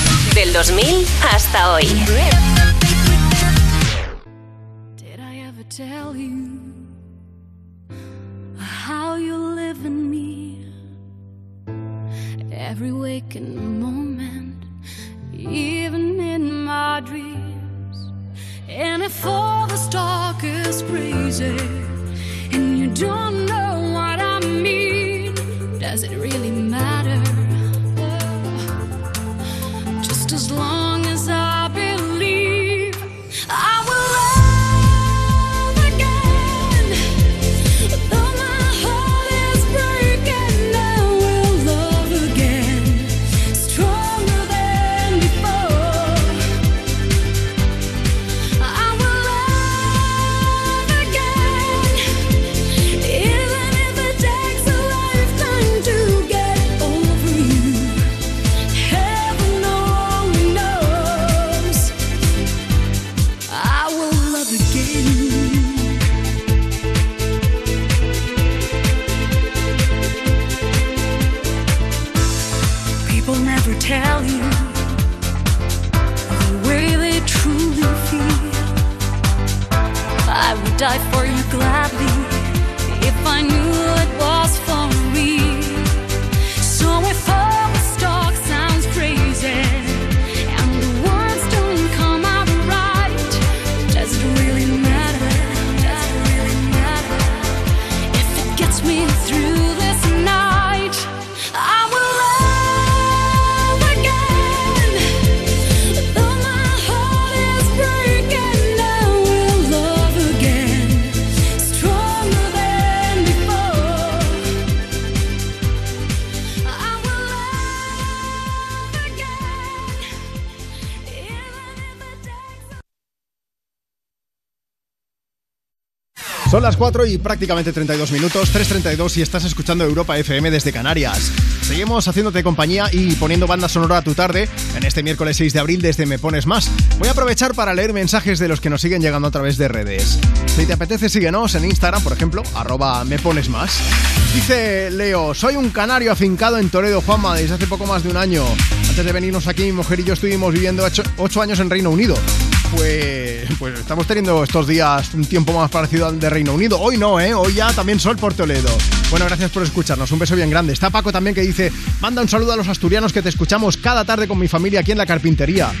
Del 2000 hasta hoy. Did I ever tell you how you live in me? Every waking moment, even in my dreams. And if all this talk is crazy, and you don't know what I mean, does it really matter? Long Son las 4 y prácticamente 32 minutos, 3.32 y estás escuchando Europa FM desde Canarias. Seguimos haciéndote compañía y poniendo banda sonora a tu tarde en este miércoles 6 de abril desde Me Pones Más. Voy a aprovechar para leer mensajes de los que nos siguen llegando a través de redes. Si te apetece, síguenos en Instagram, por ejemplo, arroba Me Pones Más. Dice Leo, soy un canario afincado en Toledo, Juanma, desde hace poco más de un año. Antes de venirnos aquí, mi mujer y yo estuvimos viviendo 8 años en Reino Unido. Pues, pues estamos teniendo estos días un tiempo más parecido al de Reino Unido. Hoy no, ¿eh? Hoy ya también sol por Toledo. Bueno, gracias por escucharnos. Un beso bien grande. Está Paco también que dice, manda un saludo a los asturianos que te escuchamos cada tarde con mi familia aquí en la carpintería.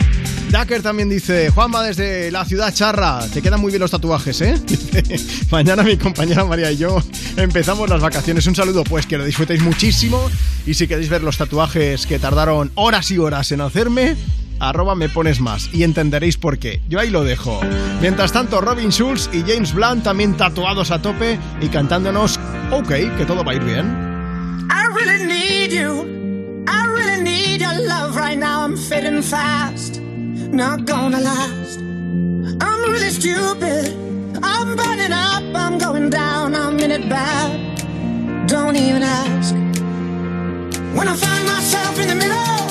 Dacker también dice, Juanma desde la ciudad charra, te quedan muy bien los tatuajes, ¿eh? Mañana mi compañera María y yo empezamos las vacaciones. Un saludo, pues que lo disfrutéis muchísimo y si queréis ver los tatuajes que tardaron horas y horas en hacerme, arroba me pones más y entenderéis por qué. Yo ahí lo dejo. Mientras tanto, Robin Schulz y James Blunt también tatuados a tope y cantándonos, ok, que todo va a ir bien. I really need you. I really need your love right now. I'm fading fast. Not gonna last. I'm really stupid. I'm burning up. I'm going down. I'm in it bad. Don't even ask. When I find myself in the middle,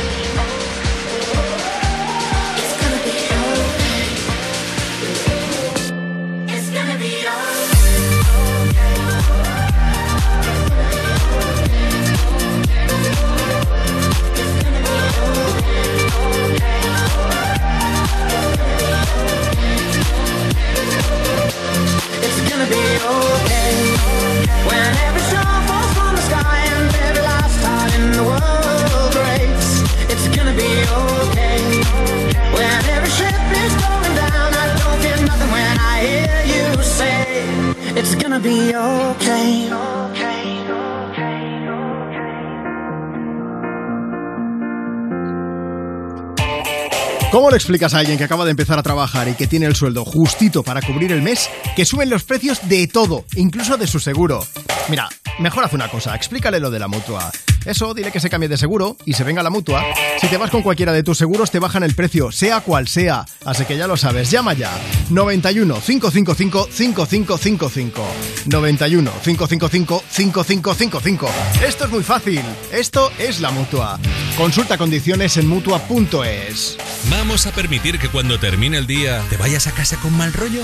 Gonna be okay. When every star falls from the sky and every last heart in the world breaks. It's gonna be okay. When every ship is going down, I don't feel nothing when I hear you say it's gonna be okay. ¿Cómo le explicas a alguien que acaba de empezar a trabajar y que tiene el sueldo justito para cubrir el mes que suben los precios de todo, incluso de su seguro? Mira, mejor haz una cosa, explícale lo de la mutua. Eso, dile que se cambie de seguro y se venga a la mutua. Si te vas con cualquiera de tus seguros, te bajan el precio, sea cual sea. Así que ya lo sabes, llama ya. 91 555 5555. 91 555 5555. Esto es muy fácil. Esto es la mutua. Consulta condiciones en mutua.es. ¿Vamos a permitir que cuando termine el día te vayas a casa con mal rollo?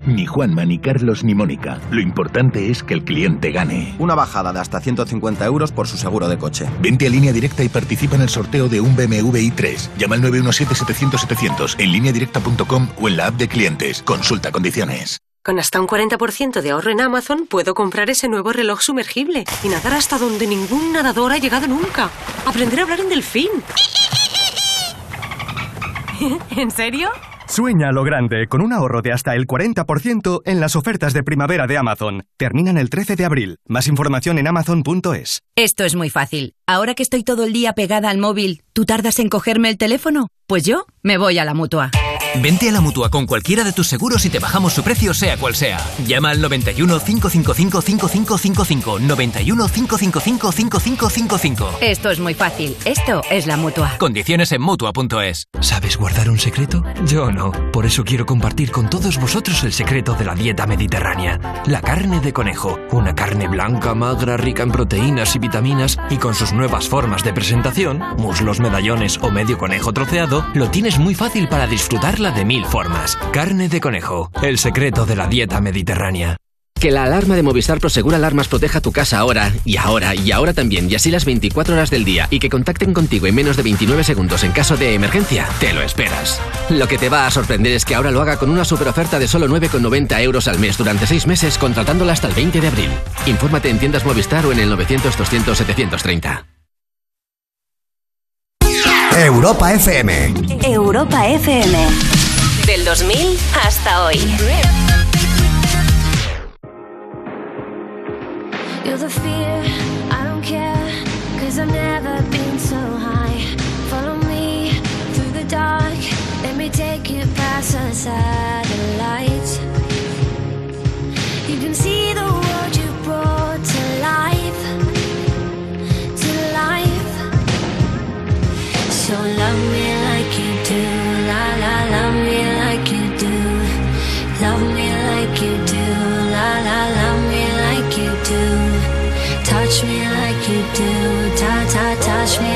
Ni Juanma, ni Carlos, ni Mónica. Lo importante es que el cliente gane. Una bajada de hasta 150 euros por su seguro de coche. Vente a línea directa y participa en el sorteo de un BMW i3. Llama al 917-700-700 en lineadirecta.com o en la app de clientes. Consulta condiciones. Con hasta un 40% de ahorro en Amazon puedo comprar ese nuevo reloj sumergible y nadar hasta donde ningún nadador ha llegado nunca. Aprender a hablar en delfín. ¿En serio? Sueña lo grande con un ahorro de hasta el 40% en las ofertas de primavera de Amazon. Terminan el 13 de abril. Más información en amazon.es. Esto es muy fácil. Ahora que estoy todo el día pegada al móvil, ¿tú tardas en cogerme el teléfono? Pues yo me voy a la mutua. Vente a la mutua con cualquiera de tus seguros y te bajamos su precio, sea cual sea. Llama al 91 555 5555. 91 555 5555. Esto es muy fácil. Esto es la mutua. Condiciones en mutua.es. ¿Sabes guardar un secreto? Yo no. Por eso quiero compartir con todos vosotros el secreto de la dieta mediterránea. La carne de conejo. Una carne blanca, magra, rica en proteínas y vitaminas y con sus nuevas formas de presentación, muslos, medallones o medio conejo troceado, lo tienes muy fácil para de mil formas. Carne de conejo. El secreto de la dieta mediterránea. Que la alarma de Movistar Prosegur Alarmas proteja tu casa ahora, y ahora, y ahora también, y así las 24 horas del día, y que contacten contigo en menos de 29 segundos en caso de emergencia, te lo esperas. Lo que te va a sorprender es que ahora lo haga con una super oferta de solo 9,90 euros al mes durante 6 meses, contratándola hasta el 20 de abril. Infórmate en tiendas Movistar o en el 900-200-730. Europa FM. Europa FM. Del 2000 hasta hoy. You're the fear, I don't care, cause I've never been so high. Follow me through the dark, let me take you past the satellites. You can see the So love me like you do, la la, love me like you do. Love me like you do, la la, love me like you do. Touch me like you do, ta ta, touch me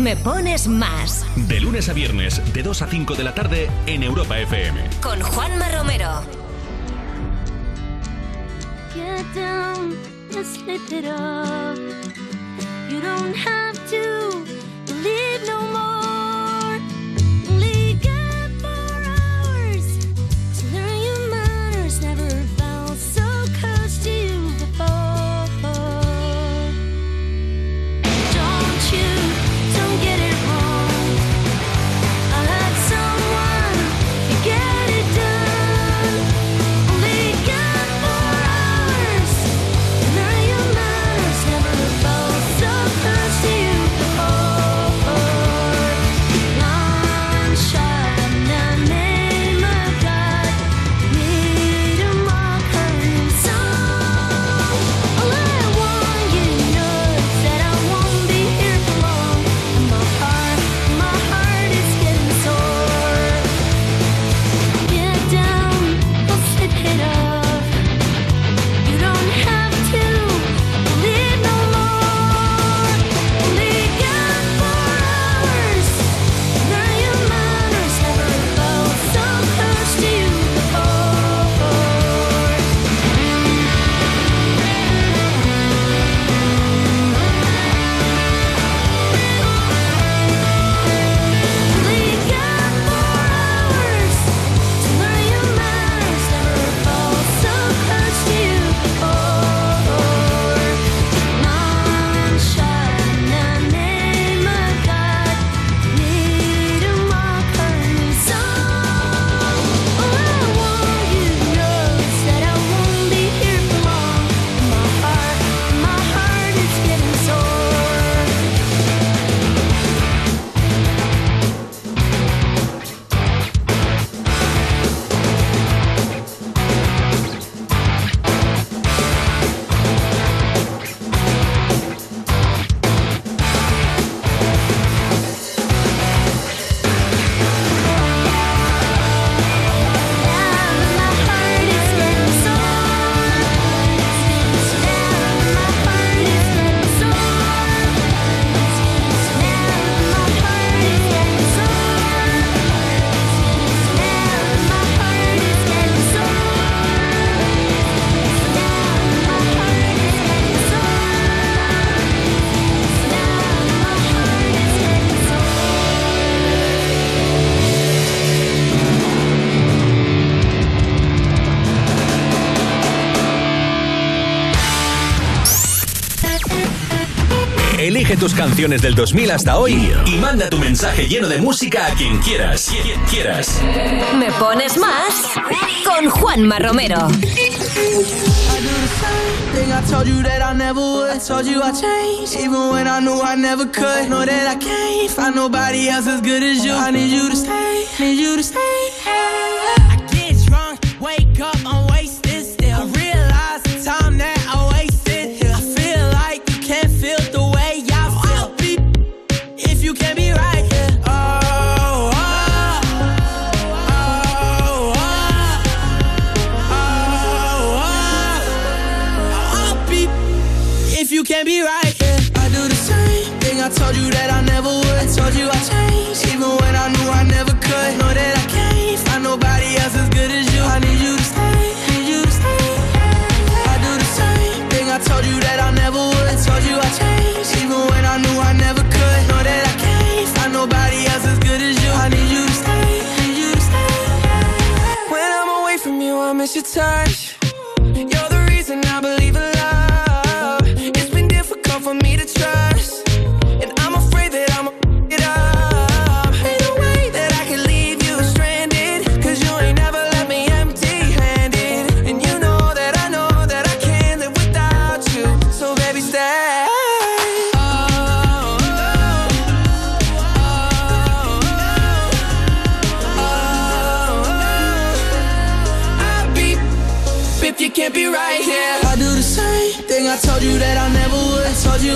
Me pones más. De lunes a viernes, de 2 a 5 de la tarde en Europa FM. Con Juanma Romero. Get down and slip it up. You don't have to believe no more. Tus canciones del 2000 hasta hoy y manda tu mensaje lleno de música a quien quieras. Quien quieras. Me pones más con Juanma Romero. Thing I told you that I never would. I told you I changed, even when I knew I never could. Know that I can't find nobody else as good as you. I need you to stay, need you to stay.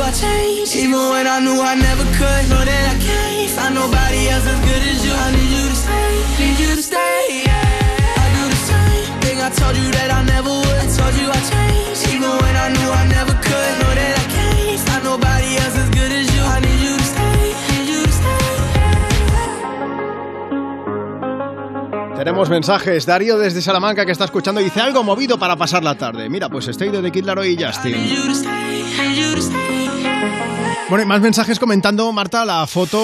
I changed, even when I knew I never could. Know that I can't find nobody else as good as you. I need you to stay, need you to stay. Yeah. I do the same thing I told you that I never would. I told you I changed, even when I knew I never could. Know that I can't find nobody else as good as you. I need you to stay, need you to stay. Tenemos mensajes. Darío desde Salamanca que está escuchando dice algo movido para pasar la tarde. Mira, pues estoy de The Kid Laroi y Justin. Bueno, y más mensajes comentando, Marta, la foto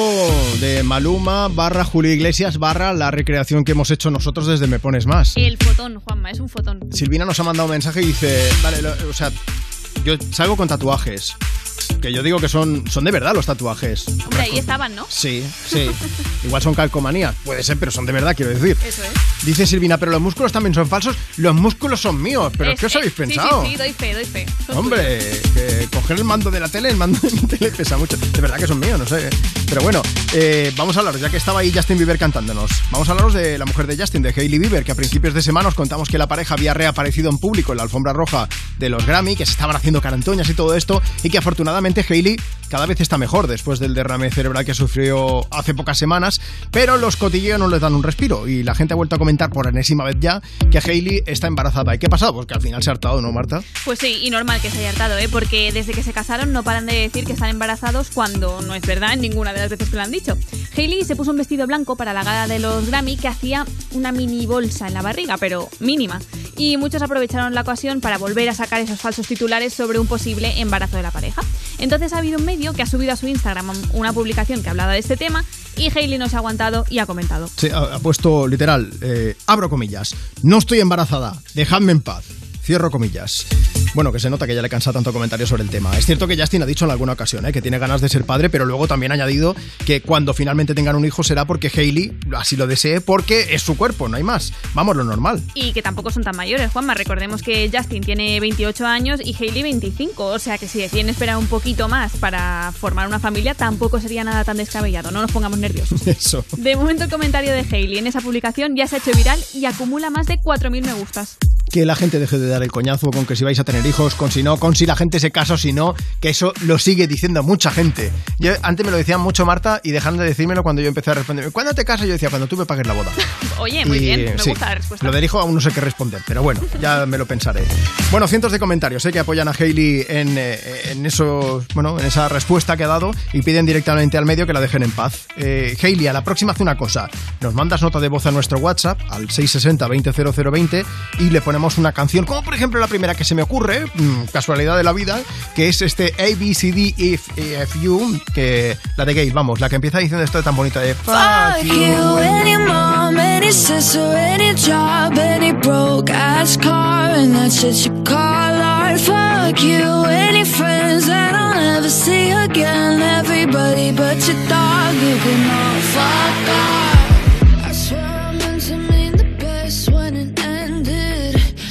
de Maluma barra Julio Iglesias barra la recreación que hemos hecho nosotros desde Me Pones Más. El fotón, Juanma, es un fotón. Silvina nos ha mandado un mensaje y dice, vale, lo- o sea, yo salgo con tatuajes. Que yo digo que son, son de verdad los tatuajes. Hombre, ahí estaban, ¿no? Sí, sí. Igual son calcomanías. Puede ser, pero son de verdad, quiero decir. Eso es. Dice Silvina, pero los músculos también son falsos. Los músculos son míos. ¿Pero Es- qué os habéis eh, pensado? Sí, sí, sí, doy fe, doy fe. Son Hombre, que coger el mando de la tele, el mando de mi tele pesa mucho. De verdad que son míos, no sé. Pero bueno, eh, vamos a hablaros, ya que estaba ahí Justin Bieber cantándonos. Vamos a hablaros de la mujer de Justin, de Hailey Bieber, que a principios de semana os contamos que la pareja había reaparecido en público en la alfombra roja de los Grammy, que se estaban haciendo carantoñas y todo esto, y que afortunadamente Hailey cada vez está mejor después del derrame cerebral que sufrió hace pocas semanas, pero los cotilleos no les dan un respiro y la gente ha vuelto a comentar por enésima vez ya que Hailey está embarazada. ¿Y qué ha pasado? Pues que al final se ha hartado, ¿no, Marta? Pues sí, y normal que se haya hartado, ¿eh? Porque desde que se casaron no paran de decir que están embarazados cuando no es verdad en ninguna de las veces que lo han dicho. Hailey se puso un vestido blanco para la gala de los Grammy que hacía una mini bolsa en la barriga, pero mínima. Y muchos aprovecharon la ocasión para volver a sacar esos falsos titulares sobre un posible embarazo de la pareja. Entonces ha habido un medio que ha subido a su Instagram una publicación que hablaba de este tema y Hailey no se ha aguantado y ha comentado. Sí, ha puesto literal, eh, abro comillas, no estoy embarazada, dejadme en paz. Cierro comillas. Bueno, que se nota que ya le cansa tanto comentario sobre el tema. Es cierto que Justin ha dicho en alguna ocasión ¿eh? que tiene ganas de ser padre, pero luego también ha añadido que cuando finalmente tengan un hijo será porque Hailey así lo desee, porque es su cuerpo, no hay más. Vamos, lo normal. Y que tampoco son tan mayores, Juanma. Recordemos que Justin tiene 28 años y Hailey 25. O sea que si deciden esperar un poquito más para formar una familia, tampoco sería nada tan descabellado. No nos pongamos nerviosos. Eso. De momento el comentario de Hailey en esa publicación ya se ha hecho viral y acumula más de 4.000 me gustas. Que la gente deje de dar el coñazo con que si vais a tener hijos, con si no, con si la gente se casa o si no, que eso lo sigue diciendo mucha gente. Yo antes me lo decían mucho Marta y dejando de decírmelo cuando yo empecé a responder. ¿Cuándo te casas? Yo decía, cuando tú me pagues la boda. Oye, muy Y, bien, me sí, gusta la respuesta. Lo del hijo aún no sé qué responder, pero bueno, ya me lo pensaré. Bueno, cientos de comentarios ¿eh? que apoyan a Hailey en, eh, en, esos, bueno, en esa respuesta que ha dado y piden directamente al medio que la dejen en paz. Eh, Hailey, a la próxima haz una cosa. Nos mandas nota de voz a nuestro WhatsApp al 660 200020 y le ponemos una canción, por ejemplo la primera que se me ocurre, mm, casualidad de la vida, que es este ABCD If, If You, que la de Gail, vamos, la que empieza diciendo esto tan bonita de Fuck you, any mom, any sister, any job, any broke ass car, and that's just you call art. Fuck you your friends that I'll never see again. Everybody but your dog, you can all fuck off.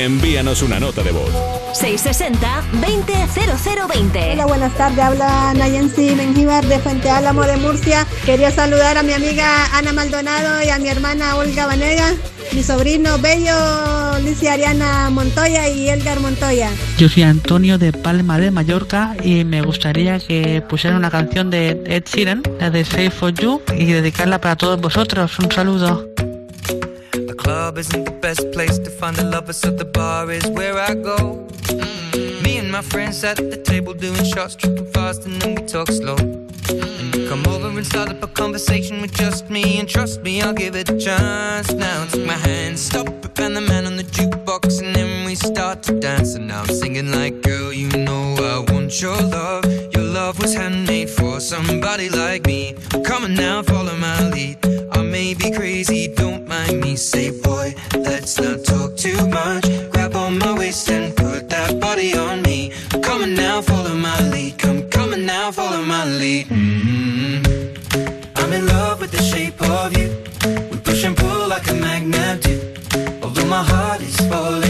Envíanos una nota de voz. 660-200020. Hola, buenas tardes. Habla Nayensi Mengíbar de Fuente Álamo de Murcia. Quería saludar a mi amiga Ana Maldonado y a mi hermana Olga Vanega, mi sobrino Bello, Licia Ariana Montoya y Elgar Montoya. Yo soy Antonio de Palma de Mallorca y me gustaría que pusieran una canción de Ed Sheeran, la de Save for You, y dedicarla para todos vosotros. Un saludo. Club isn't the best place to find a lover, so the bar is where I go. Mm. Me and my friends at the table doing shots, tripping fast, and then we talk slow. And you come over and start up a conversation with just me, and trust me, I'll give it a chance. Now take my hand, stop it, and the man on the jukebox, and then we start to dance. And now I'm singing like, girl, you know I want your love. Your love was handmade for somebody like me. Come on now, follow my lead. I may be crazy, don't mind me. Say, boy, let's not talk too much. Grab on my waist and put that body on me. Come on now, follow my lead. Come, come on now, follow my lead. mm I'm in love with the shape of you. We push and pull like a magnet do. Although my heart is falling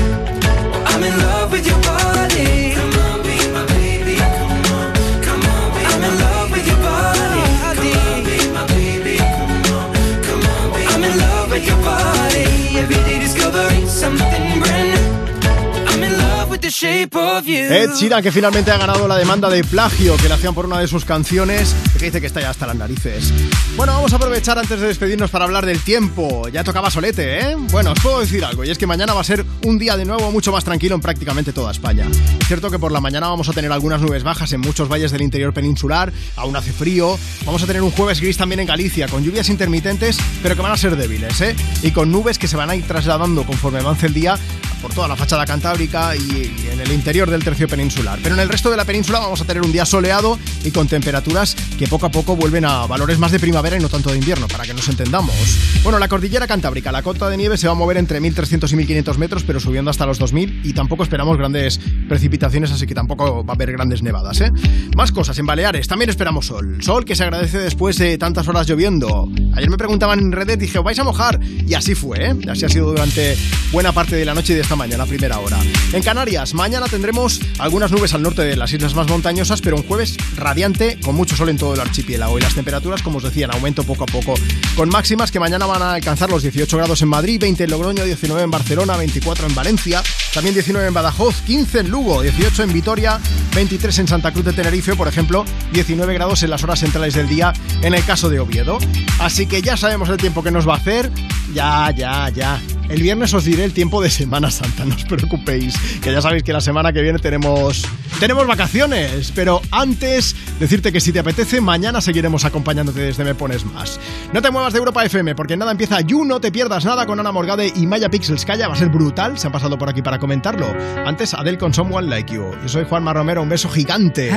Ed Sheeran, que finalmente ha ganado la demanda de plagio que le hacían por una de sus canciones, que dice que está ya hasta las narices. Bueno, vamos a aprovechar antes de despedirnos para hablar del tiempo. Ya tocaba solete, ¿eh? Bueno, os puedo decir algo, y es que mañana va a ser un día de nuevo mucho más tranquilo en prácticamente toda España. Es cierto que por la mañana vamos a tener algunas nubes bajas en muchos valles del interior peninsular, aún hace frío. Vamos a tener un jueves gris también en Galicia, con lluvias intermitentes, pero que van a ser débiles, ¿eh? Y con nubes que se van a ir trasladando conforme avance el día por toda la fachada cantábrica y en el interior del tercio peninsular. Pero en el resto de la península vamos a tener un día soleado y con temperaturas que poco a poco vuelven a valores más de primavera y no tanto de invierno, para que nos entendamos. Bueno, la cordillera cantábrica, la cota de nieve se va a mover entre 1300 y 1500 metros, pero subiendo hasta los 2000 y tampoco esperamos grandes precipitaciones, así que tampoco va a haber grandes nevadas, ¿eh? Más cosas, en Baleares también esperamos sol. Sol que se agradece después de tantas horas lloviendo. Ayer me preguntaban en Reddit, dije, ¿vais a mojar? Y así fue, ¿eh? Así ha sido durante buena parte de la noche y de esta mañana, primera hora. En Canarias, mañana tendremos algunas nubes al norte de las islas más montañosas, pero un jueves radiante con mucho sol en todo el archipiélago y las temperaturas, como os decía, en aumento poco a poco, con máximas que mañana van a alcanzar los 18 grados en Madrid, 20 en Logroño, 19 en Barcelona, 24 en Valencia, también 19 en Badajoz, 15 en Lugo, 18 en Vitoria, 23 en Santa Cruz de Tenerife, por ejemplo, 19 grados en las horas centrales del día en el caso de Oviedo. Así que ya sabemos el tiempo que nos va a hacer. Ya, ya, ya. El viernes os diré el tiempo de Semana Santa, no os preocupéis, que ya sabéis que la semana que viene tenemos tenemos vacaciones, pero antes decirte que si te apetece, mañana seguiremos acompañándote desde Me Pones Más. No te muevas de Europa FM, porque nada empieza You, no te pierdas nada con Ana Morgade y Maya Pixels Calla, va a ser brutal, se han pasado por aquí para comentarlo. Antes, Adele con Someone Like You. Yo soy Juanma Romero, un beso gigante.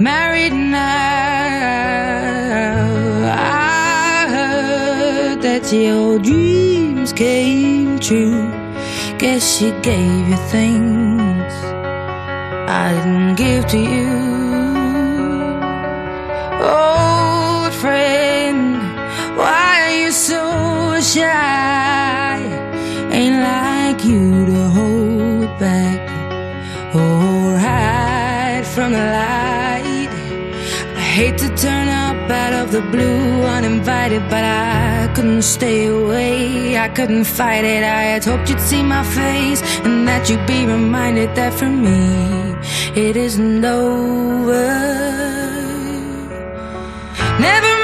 Married now. I heard that your dreams came true. Guess she gave you things I didn't give to you. Old friend, why are you so shy? Ain't like you the blue uninvited, but I couldn't stay away. I couldn't fight it. I had hoped you'd see my face and that you'd be reminded that for me it isn't over. Never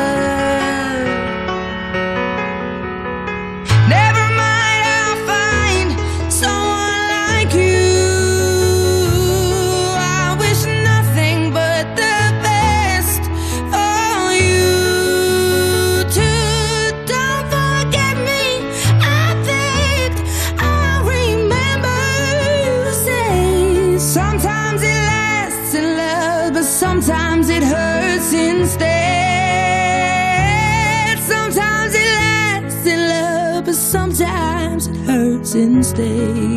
since day